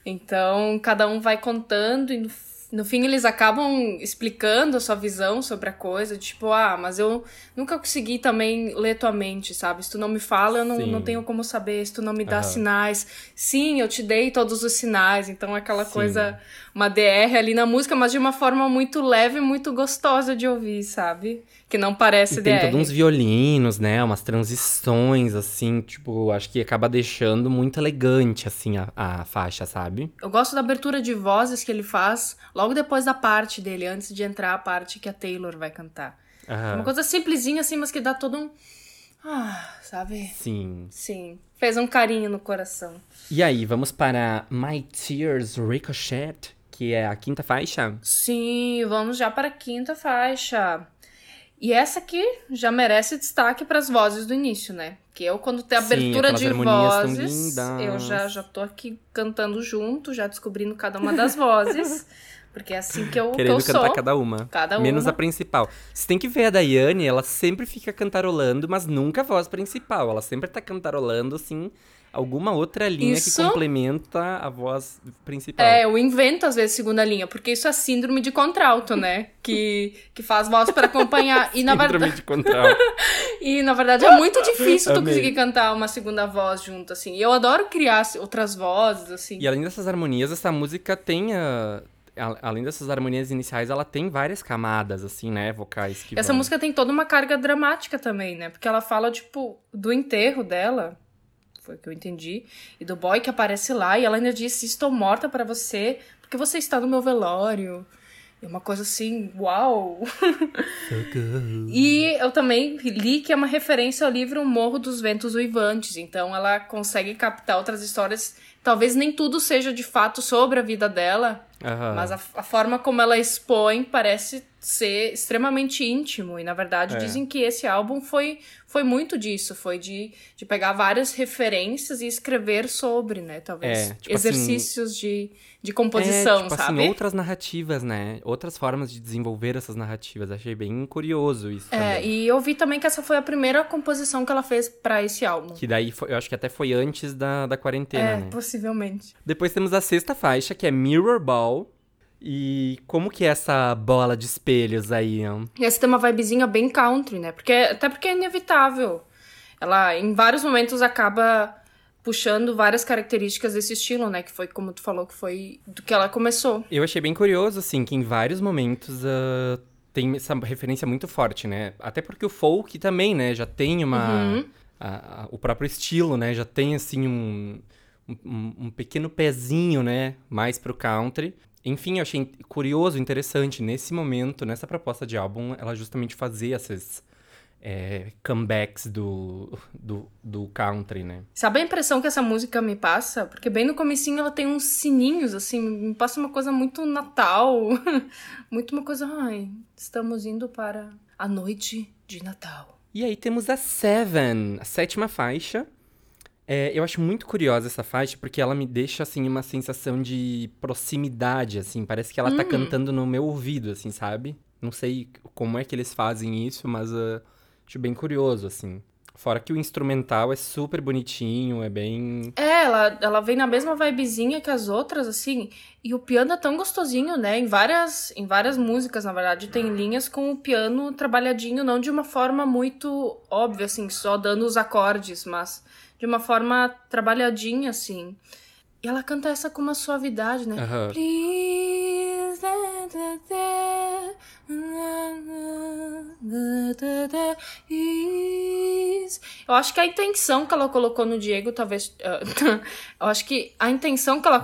Então, cada um vai contando e no no fim eles acabam explicando a sua visão sobre a coisa, tipo, ah, mas eu nunca consegui também ler tua mente, sabe? Se tu não me fala, eu não, não tenho como saber, se tu não me dá uhum. sinais. Sim, eu te dei todos os sinais, então é aquela Sim. coisa, uma DR ali na música, mas de uma forma muito leve, muito gostosa de ouvir, sabe? Que não parece e tem todos uns violinos, né? Umas transições, assim, tipo, acho que acaba deixando muito elegante, assim, a, a faixa, sabe? Eu gosto da abertura de vozes que ele faz logo depois da parte dele, antes de entrar a parte que a Taylor vai cantar. Uhum. Uma coisa simplesinha, assim, mas que dá todo um. Ah, sabe? Sim. Sim. Fez um carinho no coração. E aí, vamos para My Tears Ricochet, que é a quinta faixa? Sim, vamos já para a quinta faixa. E essa aqui já merece destaque para as vozes do início, né? Que eu, quando tem abertura de vozes, eu já, já tô aqui cantando junto, já descobrindo cada uma das vozes. Porque é assim que eu, Querendo que eu cantar sou. cada uma. Cada Menos uma. a principal. Você tem que ver a Daiane, ela sempre fica cantarolando, mas nunca a voz principal. Ela sempre tá cantarolando, assim, alguma outra linha isso... que complementa a voz principal. É, eu invento às vezes segunda linha, porque isso é síndrome de contralto, né? que, que faz voz para acompanhar. E na verdade. de contralto. e na verdade é muito difícil tu conseguir cantar uma segunda voz junto, assim. E eu adoro criar outras vozes, assim. E além dessas harmonias, essa música tem a além dessas harmonias iniciais, ela tem várias camadas, assim, né, vocais. Que Essa vão... música tem toda uma carga dramática também, né? Porque ela fala, tipo, do enterro dela foi o que eu entendi. E do boy que aparece lá e ela ainda disse: Estou morta para você porque você está no meu velório. É uma coisa assim, uau! e eu também li que é uma referência ao livro Morro dos Ventos Uivantes. Então ela consegue captar outras histórias. Talvez nem tudo seja de fato sobre a vida dela, uhum. mas a, a forma como ela expõe parece ser extremamente íntimo. E na verdade é. dizem que esse álbum foi, foi muito disso, foi de, de pegar várias referências e escrever sobre, né? Talvez é, tipo assim, exercícios assim, de, de composição, é, tipo assim, sabe? Assim, outras narrativas, né? Outras formas de desenvolver essas narrativas. Achei bem curioso isso. É, também. e eu vi também que essa foi a primeira composição que ela fez para esse álbum. Que daí foi, eu acho que até foi antes da, da quarentena, é, né? possivelmente. Depois temos a sexta faixa, que é Mirror Ball e como que é essa bola de espelhos aí? Essa tem uma vibezinha bem country, né? Porque, até porque é inevitável. Ela, em vários momentos, acaba puxando várias características desse estilo, né? Que foi, como tu falou, que foi do que ela começou. Eu achei bem curioso, assim, que em vários momentos uh, tem essa referência muito forte, né? Até porque o folk também, né? Já tem uma... Uhum. A, a, o próprio estilo, né? Já tem, assim, um... Um, um, pequeno pezinho, né, mais pro country. Enfim, eu achei curioso, interessante, nesse momento, nessa proposta de álbum, ela justamente fazer esses é, comebacks do, do, do country, né? Sabe a impressão que essa música me passa? Porque bem no comecinho ela tem uns sininhos, assim, me passa uma coisa muito natal. muito uma coisa, ai, estamos indo para a noite de Natal. E aí temos a Seven, a sétima faixa, é, eu acho muito curiosa essa faixa, porque ela me deixa, assim, uma sensação de proximidade, assim. Parece que ela tá hum. cantando no meu ouvido, assim, sabe? Não sei como é que eles fazem isso, mas uh, acho bem curioso, assim. Fora que o instrumental é super bonitinho, é bem. É, ela, ela vem na mesma vibezinha que as outras, assim. E o piano é tão gostosinho, né? Em várias, em várias músicas, na verdade, tem linhas com o piano trabalhadinho, não de uma forma muito óbvia, assim, só dando os acordes, mas de uma forma trabalhadinha, assim. E ela canta essa com uma suavidade, né? Uhum. Please, eu acho que a intenção que ela colocou no Diego, talvez. Uh, eu acho que a intenção que ela.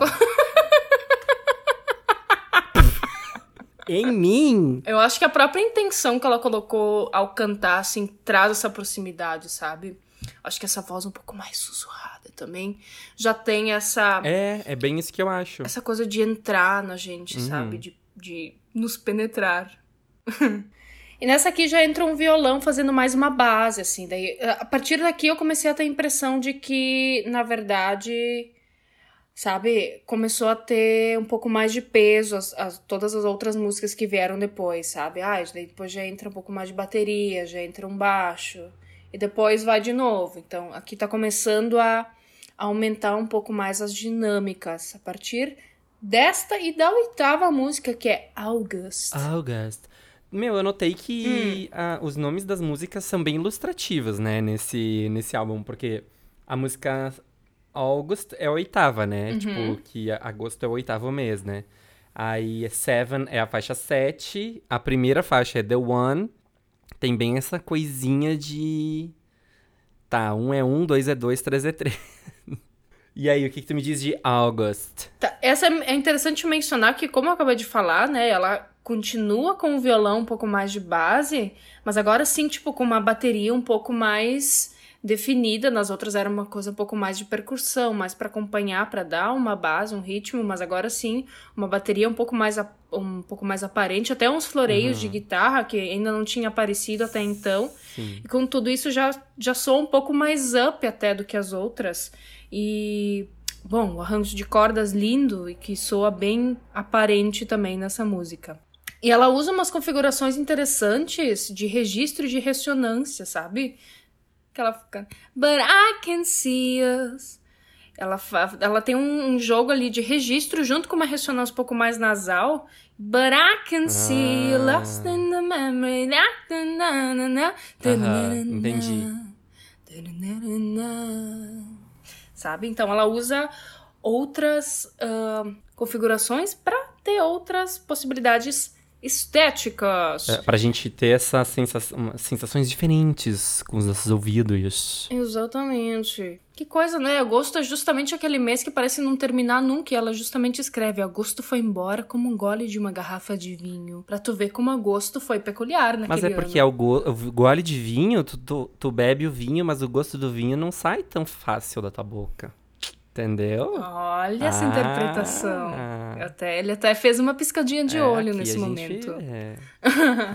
em mim? Eu acho que a própria intenção que ela colocou ao cantar, assim, traz essa proximidade, sabe? Acho que essa voz um pouco mais sussurrada também já tem essa. É, é bem isso que eu acho. Essa coisa de entrar na gente, uhum. sabe? De, de nos penetrar. e nessa aqui já entra um violão fazendo mais uma base, assim. Daí, a partir daqui eu comecei a ter a impressão de que, na verdade, sabe, começou a ter um pouco mais de peso as, as, todas as outras músicas que vieram depois, sabe? Ah, daí depois já entra um pouco mais de bateria, já entra um baixo e depois vai de novo. Então, aqui está começando a aumentar um pouco mais as dinâmicas a partir desta e da oitava música, que é August. August. Meu, eu notei que Hum. ah, os nomes das músicas são bem ilustrativos, né, nesse, nesse álbum, porque a música August é a oitava, né? Uhum. Tipo, que a- agosto é o oitavo mês, né? Aí Seven é a faixa 7, a primeira faixa é The One, tem bem essa coisinha de. Tá, um é um, dois é dois, três é três. e aí, o que, que tu me diz de August? Tá, essa é é interessante mencionar que, como eu acabei de falar, né, ela continua com o violão um pouco mais de base, mas agora sim, tipo, com uma bateria um pouco mais definida. Nas outras era uma coisa um pouco mais de percussão, mais pra acompanhar, pra dar uma base, um ritmo, mas agora sim, uma bateria um pouco mais um pouco mais aparente, até uns floreios de guitarra que ainda não tinha aparecido até então. Sim. E com tudo isso já, já soa um pouco mais up até do que as outras. E, bom, o arranjo de cordas lindo e que soa bem aparente também nessa música. E ela usa umas configurações interessantes de registro e de ressonância, sabe? Que ela fica. But I can see us. Ela, ela tem um, um jogo ali de registro junto com uma ressonância um pouco mais nasal. But I can see you Ah. lost in the memory. Na, na, na, na, Aham, entendi. Sabe? Então ela usa outras ah, configurações para ter outras possibilidades estéticas. É, pra gente ter essas sensa- sensações diferentes com os nossos ouvidos. Exatamente. Que coisa, né? Agosto é justamente aquele mês que parece não terminar nunca. E ela justamente escreve: Agosto foi embora como um gole de uma garrafa de vinho. Pra tu ver como agosto foi peculiar naquele Mas é porque ano. é o, go- o gole de vinho, tu, tu, tu bebe o vinho, mas o gosto do vinho não sai tão fácil da tua boca. Entendeu? Olha essa Ah. interpretação. Até, ele até fez uma piscadinha de É, olho nesse momento. é.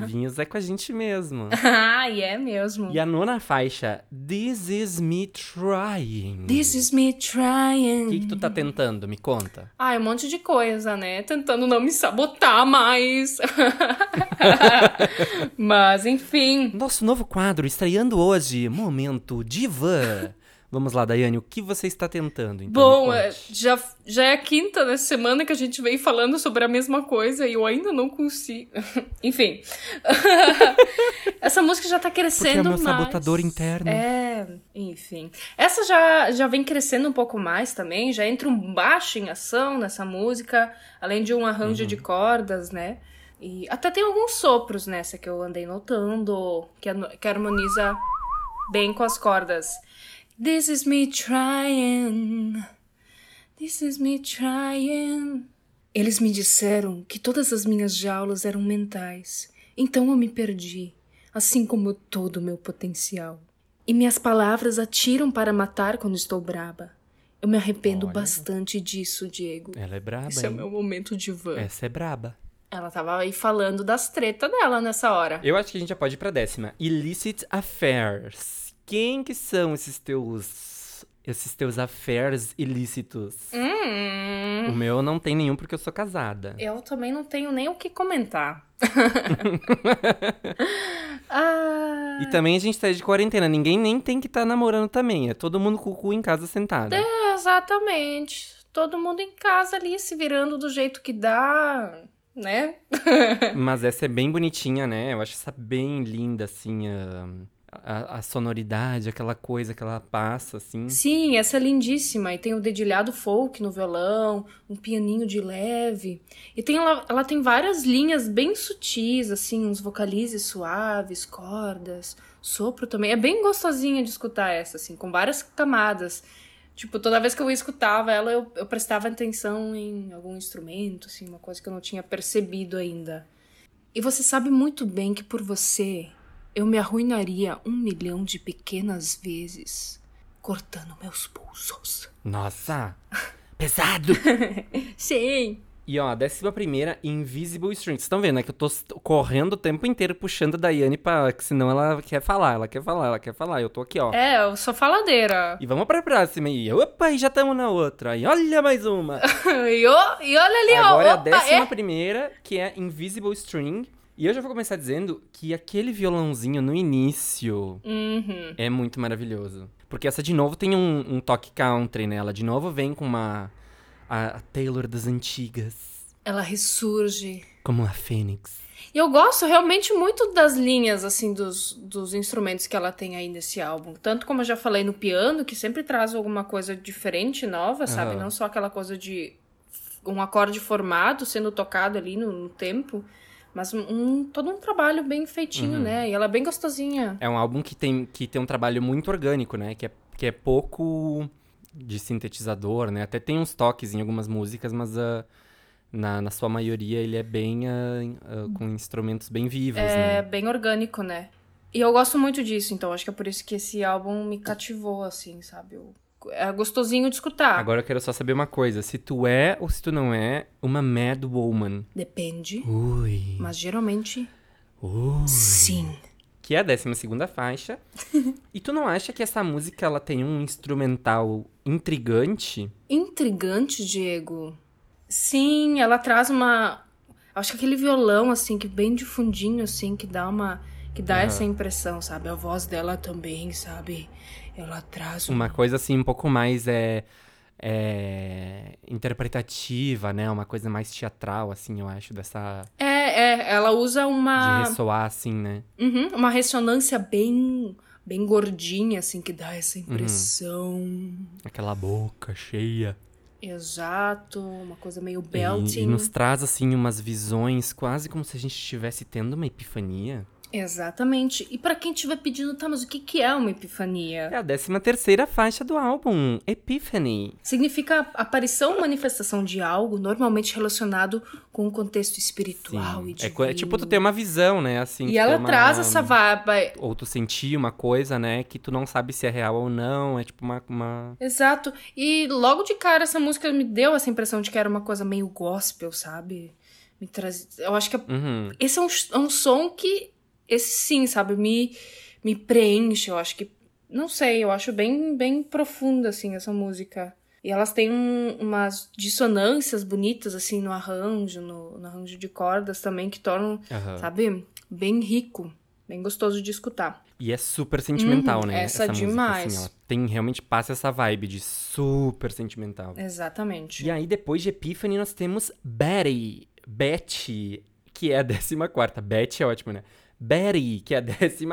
Vinhos é com a gente mesmo. ah, e é mesmo. E a nona faixa, This Is Me Trying. This is me trying. O que, que tu tá tentando? Me conta. Ai, um monte de coisa, né? Tentando não me sabotar mais. Mas, enfim. Nosso novo quadro estreando hoje, Momento Diva. Vamos lá, Daiane, o que você está tentando? Então, Bom, é, já, já é a quinta dessa semana que a gente vem falando sobre a mesma coisa e eu ainda não consigo. Enfim. Essa música já tá crescendo Porque é o meu mais. sabotador interno. É, enfim. Essa já, já vem crescendo um pouco mais também, já entra um baixo em ação nessa música, além de um arranjo Uhum. de cordas, né? E até tem alguns sopros nessa que eu andei notando, que, que harmoniza bem com as cordas. This is me trying. This is me trying. Eles me disseram que todas as minhas jaulas eram mentais. Então eu me perdi, assim como todo o meu potencial. E minhas palavras atiram para matar quando estou braba. Eu me arrependo Olha. bastante disso, Diego. Ela é braba, Esse é o hein? meu momento de van. Essa é braba. Ela tava aí falando das tretas dela nessa hora. Eu acho que a gente já pode ir pra décima. Illicit Affairs. Quem que são esses teus... Esses teus affairs ilícitos? Hum, O meu não tem nenhum porque eu sou casada. eu também não tenho nem o que comentar. ah, E também a gente tá de quarentena. Ninguém nem tem que estar tá namorando também. É todo mundo com o cu em casa sentado. exatamente. Todo mundo em casa ali se virando do jeito que dá, né? Mas essa é bem bonitinha, né? Eu acho essa bem linda, assim, a, a, a sonoridade, aquela coisa que ela passa, assim. Sim, essa é lindíssima. E tem o dedilhado folk no violão, um pianinho de leve. E tem ela, ela tem várias linhas bem sutis, assim, uns vocalizes suaves, cordas, sopro também. É bem gostosinha de escutar essa, assim, com várias camadas. Tipo, toda vez que eu escutava ela, eu, eu prestava atenção em algum instrumento, assim, uma coisa que eu não tinha percebido ainda. E você sabe muito bem que por você eu me arruinaria um milhão de pequenas vezes, cortando meus pulsos. Nossa! Pesado! Sim. E ó, a décima primeira, Invisible String. Vocês estão vendo, né? Que eu tô correndo o tempo inteiro puxando a Daiane pra... que Senão ela quer falar, ela quer falar, ela quer falar. Eu tô aqui, ó. É, eu sou faladeira. E vamos pra próxima aí. Opa, e já estamos na outra. E olha mais uma. e, o- e olha ali, ó. Agora é a décima é. primeira, que é Invisible String. E eu já vou começar dizendo que aquele violãozinho no início Uhum. é muito maravilhoso. Porque essa de novo tem um, um toque country, né? Ela de novo vem com uma a, a Taylor das antigas. Ela ressurge. Como a Fênix. E eu gosto realmente muito das linhas, assim, dos, dos instrumentos que ela tem aí nesse álbum. Tanto como eu já falei no piano, que sempre traz alguma coisa diferente, nova, sabe? Não só aquela coisa de um acorde formado sendo tocado ali no, no tempo, mas um, todo um trabalho bem feitinho, né? E ela é bem gostosinha. É um álbum que tem, que tem um trabalho muito orgânico, né? Que é, que é pouco de sintetizador, né? Até tem uns toques em algumas músicas, mas ah, na, na sua maioria ele é bem ah, ah, com instrumentos bem vivos, É né? bem orgânico, né? E eu gosto muito disso, então acho que é por isso que esse álbum me cativou, assim, sabe? Eu- é gostosinho de escutar. Agora eu quero só saber uma coisa. Se tu é ou se tu não é uma mad woman. Depende, Ui. mas geralmente Ui. sim. Que é a 12 segunda faixa. e tu não acha que essa música ela tem um instrumental intrigante? Intrigante, Diego. Sim, ela traz uma. Acho que aquele violão, assim, que bem de fundinho, assim, que dá uma. Que dá essa impressão, sabe? A voz dela também, sabe? Ela traz um- Uma coisa assim um pouco mais é, é interpretativa, né? Uma coisa mais teatral, assim, eu acho, dessa É, é, ela usa uma. de ressoar assim, né? Uhum, uma ressonância bem. Bem gordinha, assim, que dá essa impressão. Aquela boca cheia. Exato, uma coisa meio E, belting. e nos traz assim umas visões, quase como se a gente estivesse tendo uma epifania. Exatamente. E pra quem estiver pedindo, tá, mas o que, que é uma epifania? É a 13 terceira faixa do álbum, Epiphany. Significa aparição ou manifestação de algo normalmente relacionado com o contexto espiritual Sim. e É, divino. co- é tipo tu ter uma visão, né? Assim, E ela uma- traz essa vibe. Ou tu sentir uma coisa, né? Que tu não sabe se é real ou não. É tipo uma. uma... Exato. E logo de cara essa música me deu essa impressão de que era uma coisa meio gospel, sabe? Me traz... Eu acho que é- Uhum. esse é um, é um som que esse sim, sabe, me me preenche, eu acho que não sei, eu acho bem bem profunda assim essa música. E elas têm um- umas dissonâncias bonitas assim no arranjo, no, no arranjo de cordas também que tornam Aham. sabe? Bem rico, bem gostoso de escutar. E é super sentimental, Uhum, né? essa música, demais. assim, ela tem realmente passa essa vibe de super sentimental. Exatamente. E aí, depois de Epiphany, nós temos Betty. Betty, que é a 14. Betty é ótimo, né? Betty, que é a 14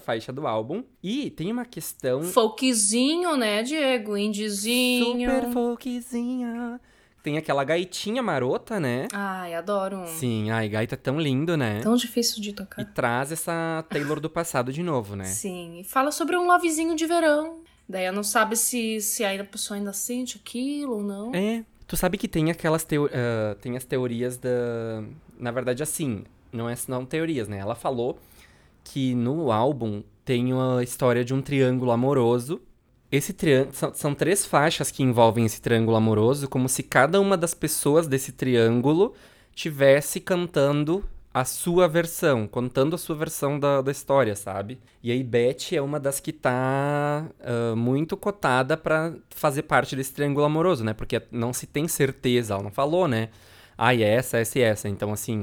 faixa do álbum. E tem uma questão Folkzinho, né, Diego? Indiezinho. super folkzinha. Tem aquela gaitinha marota, né? Ai, adoro. Sim, ai, gaita tão lindo, né? Tão difícil de E tocar. traz essa Taylor do passado de novo, né? Sim, e fala sobre um lovezinho de verão. Daí ela não sabe se, se a pessoa ainda sente aquilo ou não. É. Tu sabe que tem aquelas teo ah, tem as teorias da. Na verdade, assim, não é não teorias, né? Ela falou que no álbum tem uma história de um triângulo amoroso. Esse triângulo. São, são três faixas que envolvem esse triângulo amoroso, como se cada uma das pessoas desse triângulo tivesse cantando a sua versão, contando a sua versão da, da história, sabe? E aí Beth é uma das que tá ah, muito cotada pra fazer parte desse triângulo amoroso, né? Porque não se tem certeza, ela não falou, né? Ah, e é essa, essa e essa. Então, assim,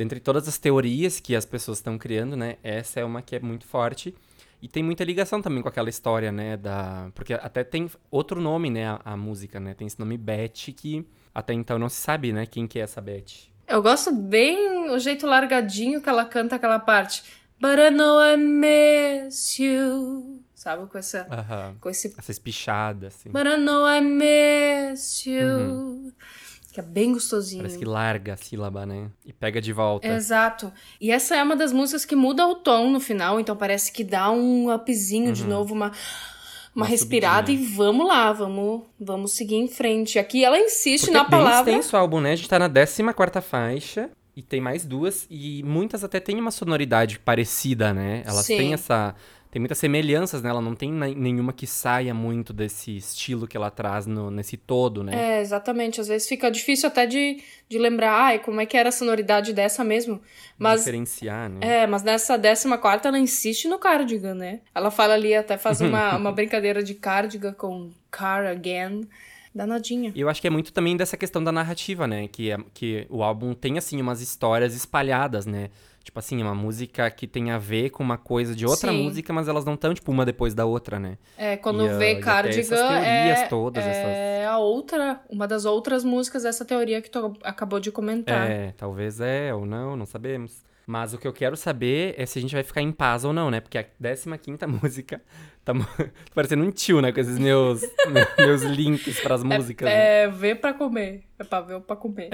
dentre todas as teorias que as pessoas estão criando, né? Essa é uma que é muito forte. E tem muita ligação também com aquela história, né? Da... Porque até tem outro nome, né? A, a música, né? Tem esse nome Beth que até então não se sabe, né? Quem que é essa Beth. Eu gosto bem o jeito largadinho que ela canta aquela parte. But I know I miss you. Sabe? Com, essa, Aham. com esse. Essa espichada, assim. But I know I miss you. Que é bem gostosinho. Parece que larga a sílaba, né? E pega de volta. Exato. E essa é uma das músicas que muda o tom no final, então parece que dá um upzinho de novo, uma, uma, Uma respirada subidinha. e vamos lá, vamos, vamos seguir em frente. Aqui ela insiste Porque na é bem palavra. extenso o álbum, né? A gente tá na 14 faixa e tem mais duas. E muitas até têm uma sonoridade parecida, né? Elas Sim. têm essa... Tem muitas semelhanças, né? Ela não tem ne- nenhuma que saia muito desse estilo que ela traz no, nesse todo, né? É, exatamente. Às vezes fica difícil até de, de lembrar, ai, como é que era a sonoridade dessa mesmo. Mas Diferenciar, né? É, mas nessa 14 ela insiste no cardigan, né? Ela fala ali, até faz uma, uma brincadeira de cardigan com car again. Danadinha. E eu acho que é muito também dessa questão da narrativa, né? Que, é, que o álbum tem, assim, umas histórias espalhadas, né? Tipo assim, uma música que tem a ver com uma coisa de outra Sim. música, mas elas não estão, tipo, uma depois da outra, né? É, quando E, ah, vê até Cardigan essas teorias é, todas, é a outra, uma das outras músicas dessa teoria que tu acabou de comentar. É, talvez é ou não, não sabemos. Mas o que eu quero saber é se a gente vai ficar em paz ou não, né? Porque a 15 música tá parecendo um tio, né? Com esses meus, me- meus links pras músicas. né? É, ver pra comer. É pra ver ou pra comer.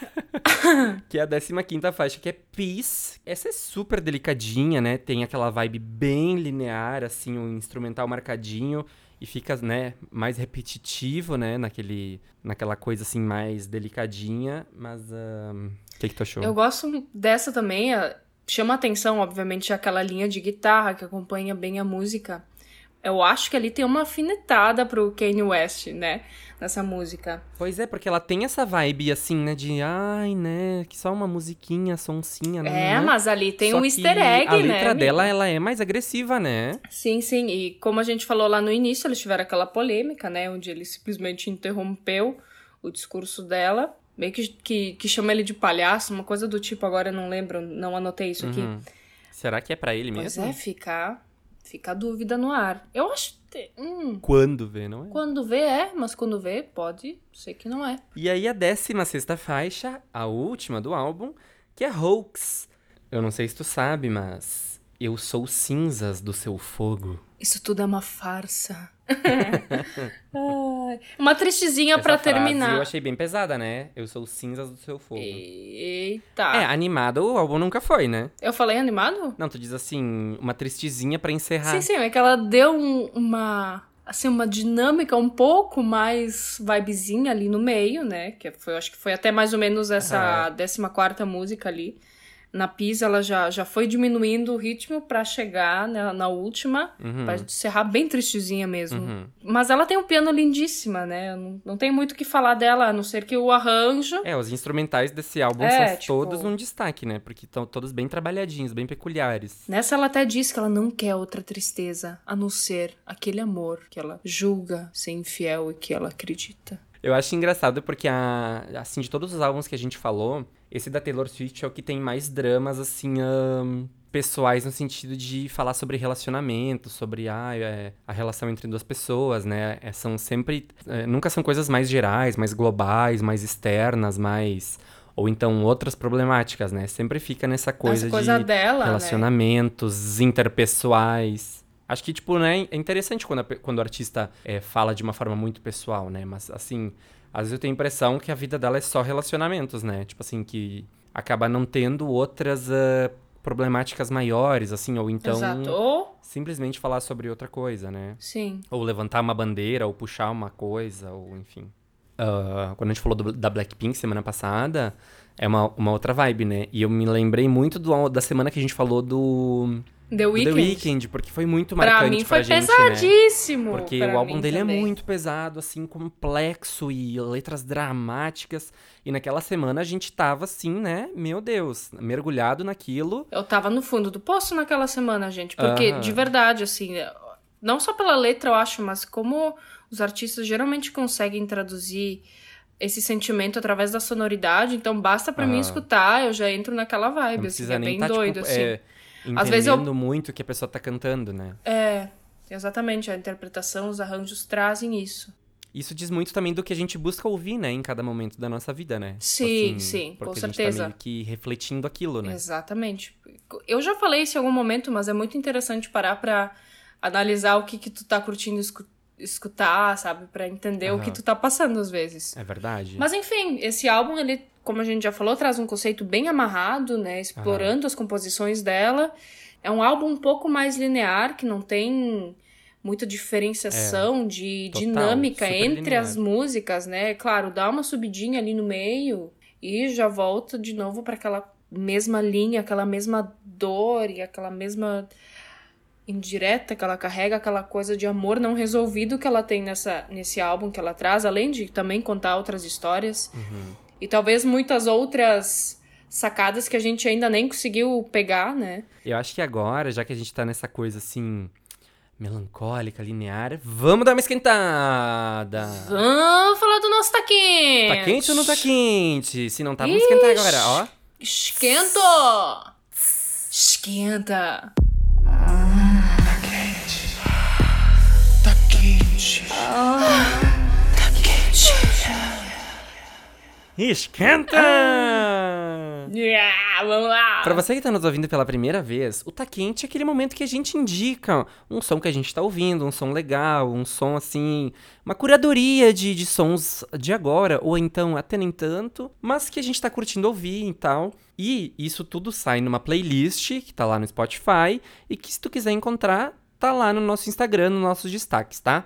Que é a 15 faixa, que é Peace. Essa é super delicadinha, né? Tem aquela vibe bem linear, assim, um instrumental marcadinho. E fica, né, mais repetitivo, né? Naquele, naquela coisa, assim, mais delicadinha. Mas, ahn, o que que tu achou? Eu gosto dessa também. a- Chama atenção, obviamente, aquela linha de guitarra que acompanha bem a música. Eu acho que ali tem uma afinetada pro Kanye West, né? Nessa música. Pois é, porque ela tem essa vibe, assim, né? De, ai, né? Que só uma musiquinha, sonsinha, né? É, mas ali tem Só um easter egg, a né? letra amigo? dela, ela é mais agressiva, né? Sim, sim. E como a gente falou lá no início, eles tiveram aquela polêmica, né? Onde ele simplesmente interrompeu o discurso dela. Meio que, que, que chama ele de palhaço, uma coisa do tipo, agora eu não lembro, não anotei isso aqui. Uhum. Será que é pra ele Pois mesmo? é, fica, fica a dúvida no ar. Eu acho. que- Hum, Quando vê, não é? quando vê é, mas quando vê, pode ser que não é. E aí a 16 faixa, a última do álbum, que é Hoax. Eu não sei se tu sabe, mas eu sou cinzas do seu fogo. Isso tudo é uma farsa. Ai, uma tristezinha frase terminar. eu achei bem pesada, né? Eu sou cinzas do seu fogo. Eita. É, animado o álbum nunca foi, né? Eu falei animado? Não, tu diz assim, uma tristezinha pra encerrar. Sim, sim, é que ela deu um- uma assim uma dinâmica um pouco mais vibezinha ali no meio, né? Que foi, eu acho que foi até mais ou menos essa Aham. 14 quarta música ali. Na Pisa ela já, já foi diminuindo o ritmo pra chegar na, na última, Uhum. pra encerrar bem tristezinha mesmo. Uhum. Mas ela tem um piano lindíssima, né? Não, não tem muito o que falar dela, a não ser que o arranjo. É, os instrumentais desse álbum É, são tipo- todos um destaque, né? Porque estão todos bem trabalhadinhos, bem peculiares. Nessa ela até diz que ela não quer outra tristeza, a não ser aquele amor que ela julga ser infiel e que ela acredita. Eu acho engraçado porque, a, assim, de todos os álbuns que a gente falou, esse da Taylor Swift é o que tem mais dramas, assim, ahn, pessoais no sentido de falar sobre relacionamento, sobre ah, é, a relação entre duas pessoas, né? É, são sempre. é, nunca são coisas mais gerais, mais globais, mais externas, mais. Ou então outras problemáticas, né? Sempre fica nessa coisa, Essa coisa de dela, né? relacionamentos interpessoais. Acho que, tipo, né, é interessante quando, a quando o artista é, fala de uma forma muito pessoal, né? Mas, assim, às vezes eu tenho a impressão que a vida dela é só relacionamentos, né? Tipo assim, que acaba não tendo outras ah, problemáticas maiores, assim, ou então Exato. Simplesmente falar sobre outra coisa, né? sim. Ou levantar uma bandeira, ou puxar uma coisa, ou enfim. Ah, quando a gente falou do- da Blackpink semana passada, é uma, uma outra vibe, né? E eu me lembrei muito do, da semana que a gente falou do The Weeknd. The Weeknd, porque foi muito Pra marcante mim foi gente, né? pesadíssimo. Porque pra o álbum dele também. é muito pesado, assim, complexo e letras dramáticas. E naquela semana a gente tava assim, né? Meu Deus, mergulhado naquilo. Eu tava no fundo do poço naquela semana, gente. Porque, de verdade, assim, não só pela letra, eu acho, mas como os artistas geralmente conseguem traduzir esse sentimento através da sonoridade. Então, basta pra mim escutar, eu já entro naquela vibe, Não assim, é bem tá, doido, tipo, assim. é, Às vezes eu- entendendo muito o que a pessoa tá cantando, né? É, exatamente. A interpretação, os arranjos trazem isso. Isso diz muito também do que a gente busca ouvir, né? Em cada momento da nossa vida, né? Tipo Sim, sim, com porque a gente certeza. tá meio que refletindo aquilo, né? Exatamente. Eu já falei isso em algum momento, mas é muito interessante parar pra analisar o que que tu tá curtindo escu- escutar, sabe? Pra entender o Aham. que tu tá passando às vezes. É verdade. Mas enfim, esse álbum, ele, como a gente já falou, traz um conceito bem amarrado, né? Explorando as composições dela. É um álbum um pouco mais linear, que não tem muita diferenciação de É, Total, dinâmica entre linear. as músicas, né? Claro, dá uma subidinha ali no meio e já volta de novo para aquela mesma linha, aquela mesma dor e aquela mesma indireta que ela carrega, aquela coisa de amor não resolvido que ela tem nessa, nesse álbum que ela traz, além de também contar outras histórias. Uhum. E talvez muitas outras sacadas que a gente ainda nem conseguiu pegar, né? Eu acho que agora, já que a gente tá nessa coisa assim, melancólica, linear, vamos dar uma esquentada! Vamos falar do nosso tá quente! Tá quente ou não tá quente? Se não tá, vamos esquentar agora, ó. Esquento! Esquenta. Esquenta! Yeah, vamos lá. Pra você que tá nos ouvindo pela primeira vez, o Tá Quente é aquele momento que a gente indica um som que a gente tá ouvindo, um som legal, um som assim, uma curadoria de, de sons de agora, ou então até nem tanto, mas que a gente tá curtindo ouvir e tal. E isso tudo sai numa playlist que tá lá no Spotify e que se tu quiser encontrar, tá lá no nosso Instagram, nos nossos destaques, tá?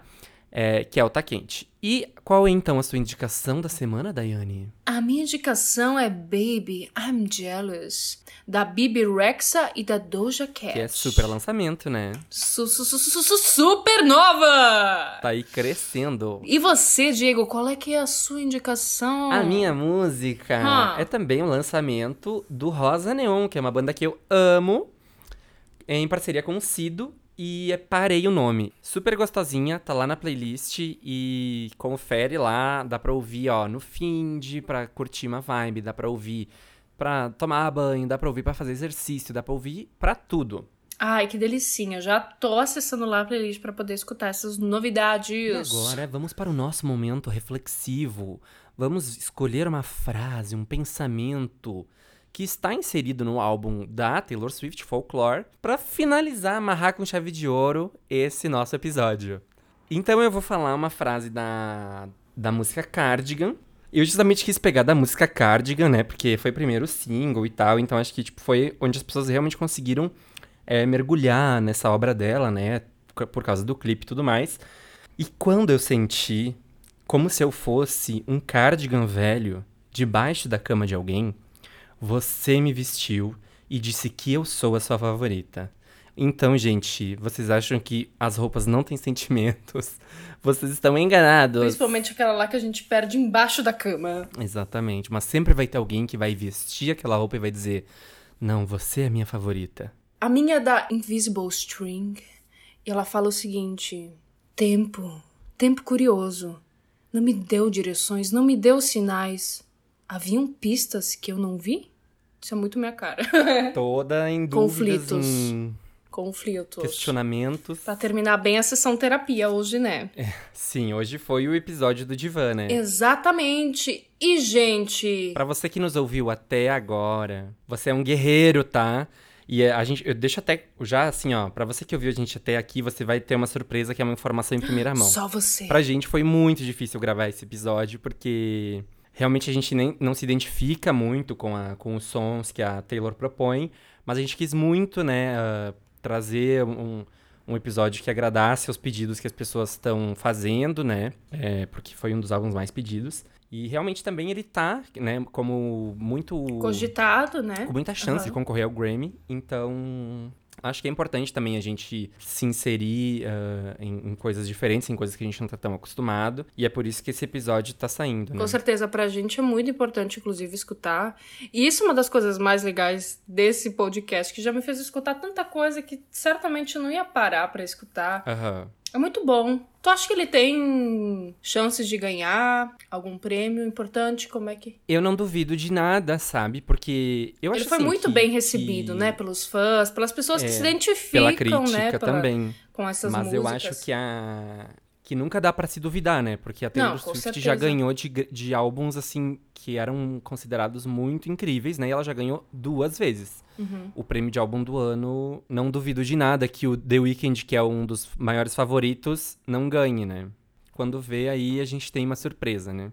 É, que é o Tá Quente. E qual é então a sua indicação da semana, Daiane? A minha indicação é Baby, I'm Jealous, da Bibi Rexa e da Doja Cat. Que é super lançamento, né? Su su su su su super nova! Tá aí crescendo. E você, Diego, qual é que é a sua indicação? A minha música é também um lançamento do Rosa Neon, que é uma banda que eu amo, em parceria com o Cido, e é Parei o Nome. Super gostosinha, tá lá na playlist e confere lá, dá pra ouvir, ó, no Find, pra curtir uma vibe, dá pra ouvir pra tomar banho, dá pra ouvir pra fazer exercício, dá pra ouvir pra tudo. Ai, que delicinha. Já tô acessando lá a playlist pra poder escutar essas novidades. E agora vamos para o nosso momento reflexivo. Vamos escolher uma frase, um pensamento que está inserido no álbum da Taylor Swift Folklore para finalizar, amarrar com chave de ouro esse nosso episódio. Então eu vou falar uma frase da, da música Cardigan. Eu justamente quis pegar da música Cardigan, né? Porque foi primeiro single e tal, então acho que tipo, foi onde as pessoas realmente conseguiram é, mergulhar nessa obra dela, né? Por causa do clipe e tudo mais. E quando eu senti como se eu fosse um cardigan velho debaixo da cama de alguém, você me vestiu e disse que eu sou a sua favorita. Então, gente, vocês acham que as roupas não têm sentimentos? Vocês estão enganados. Principalmente aquela lá que a gente perde embaixo da cama. Exatamente, mas sempre vai ter alguém que vai vestir aquela roupa e vai dizer: Não, você é a minha favorita. A minha é da Invisible String. E ela fala o seguinte: Tempo, tempo curioso. Não me deu direções, não me deu sinais. Haviam pistas que eu não vi? Isso é muito minha cara. Toda em dúvidas, Conflitos. em Conflitos. questionamentos. Pra terminar bem a sessão terapia hoje, né? Sim, hoje foi o episódio do Divã, né? Exatamente. E, gente. Pra você que nos ouviu até agora, você é um guerreiro, tá? E a gente, eu deixo até já assim, ó, pra você que ouviu a gente até aqui, você vai ter uma surpresa que é uma informação em primeira mão. Só você. Pra gente foi muito difícil gravar esse episódio, porque realmente a gente nem, não se identifica muito com, a, com os sons que a Taylor propõe, mas a gente quis muito, né, ah, trazer um, um episódio que agradasse aos pedidos que as pessoas estão fazendo, né, é, porque foi um dos álbuns mais pedidos. E realmente também ele tá, né, como muito... Cogitado, né? Com muita chance de Aham. concorrer ao Grammy, então acho que é importante também a gente se inserir ah, em, em coisas diferentes, em coisas que a gente não tá tão acostumado, e é por isso que esse episódio tá saindo, né? Com certeza, pra gente é muito importante, inclusive, escutar. E isso é uma das coisas mais legais desse podcast, que já me fez escutar tanta coisa que certamente eu não ia parar pra escutar. Aham. É muito bom. Tu acha que ele tem chances de ganhar algum prêmio importante? Como é que. Eu não duvido de nada, sabe? Porque eu acho Ele foi assim, muito que- bem recebido, que né? Pelos fãs, pelas pessoas que É, se identificam, Pela né? crítica pela- também. Com essas Mas músicas. eu acho que a. Que nunca dá pra se duvidar, né? Porque a Taylor Não, Swift certeza. já ganhou de, de álbuns, assim, que eram considerados muito incríveis, né? E ela já ganhou duas vezes. Uhum. O prêmio de álbum do ano, não duvido de nada que o The Weeknd, que é um dos maiores favoritos, não ganhe, né? Quando vê, aí a gente tem uma surpresa, né?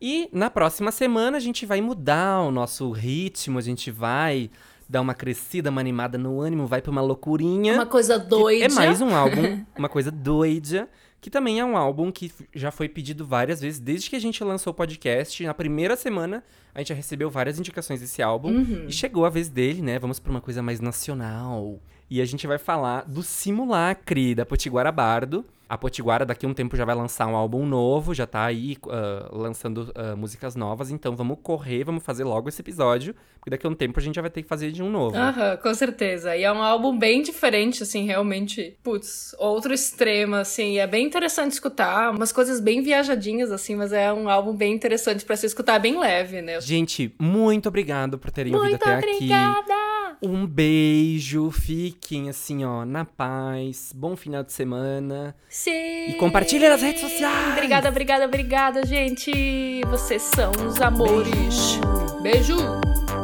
E na próxima semana a gente vai mudar o nosso ritmo, a gente vai dar uma crescida, uma animada no ânimo, vai pra uma loucurinha. Uma coisa Que doida. É mais um álbum, uma coisa doida, que também é um álbum que já foi pedido várias vezes, desde que a gente lançou o podcast. Na primeira semana, a gente já recebeu várias indicações desse álbum. Uhum. E chegou a vez dele, né? Vamos pra uma coisa mais nacional. E a gente vai falar do Simulacre, da Potiguara Bardo. A Potiguara daqui a um tempo já vai lançar um álbum novo, já tá aí ah, lançando ah, músicas novas. Então vamos correr, vamos fazer logo esse episódio, porque daqui a um tempo a gente já vai ter que fazer de um novo. Aham, com certeza. E é um álbum bem diferente, assim, realmente. Putz, outro extremo, assim. E é bem interessante escutar. Umas coisas bem viajadinhas, assim, mas é um álbum bem interessante pra se escutar, bem leve, né? Gente, muito obrigado por terem ouvido Muito até aqui. obrigada! Um beijo, fiquem assim, ó, na paz. Bom final de semana. Sim. E compartilha nas redes sociais. Obrigada, obrigada, obrigada, gente. Vocês são os amores. Beijo. Um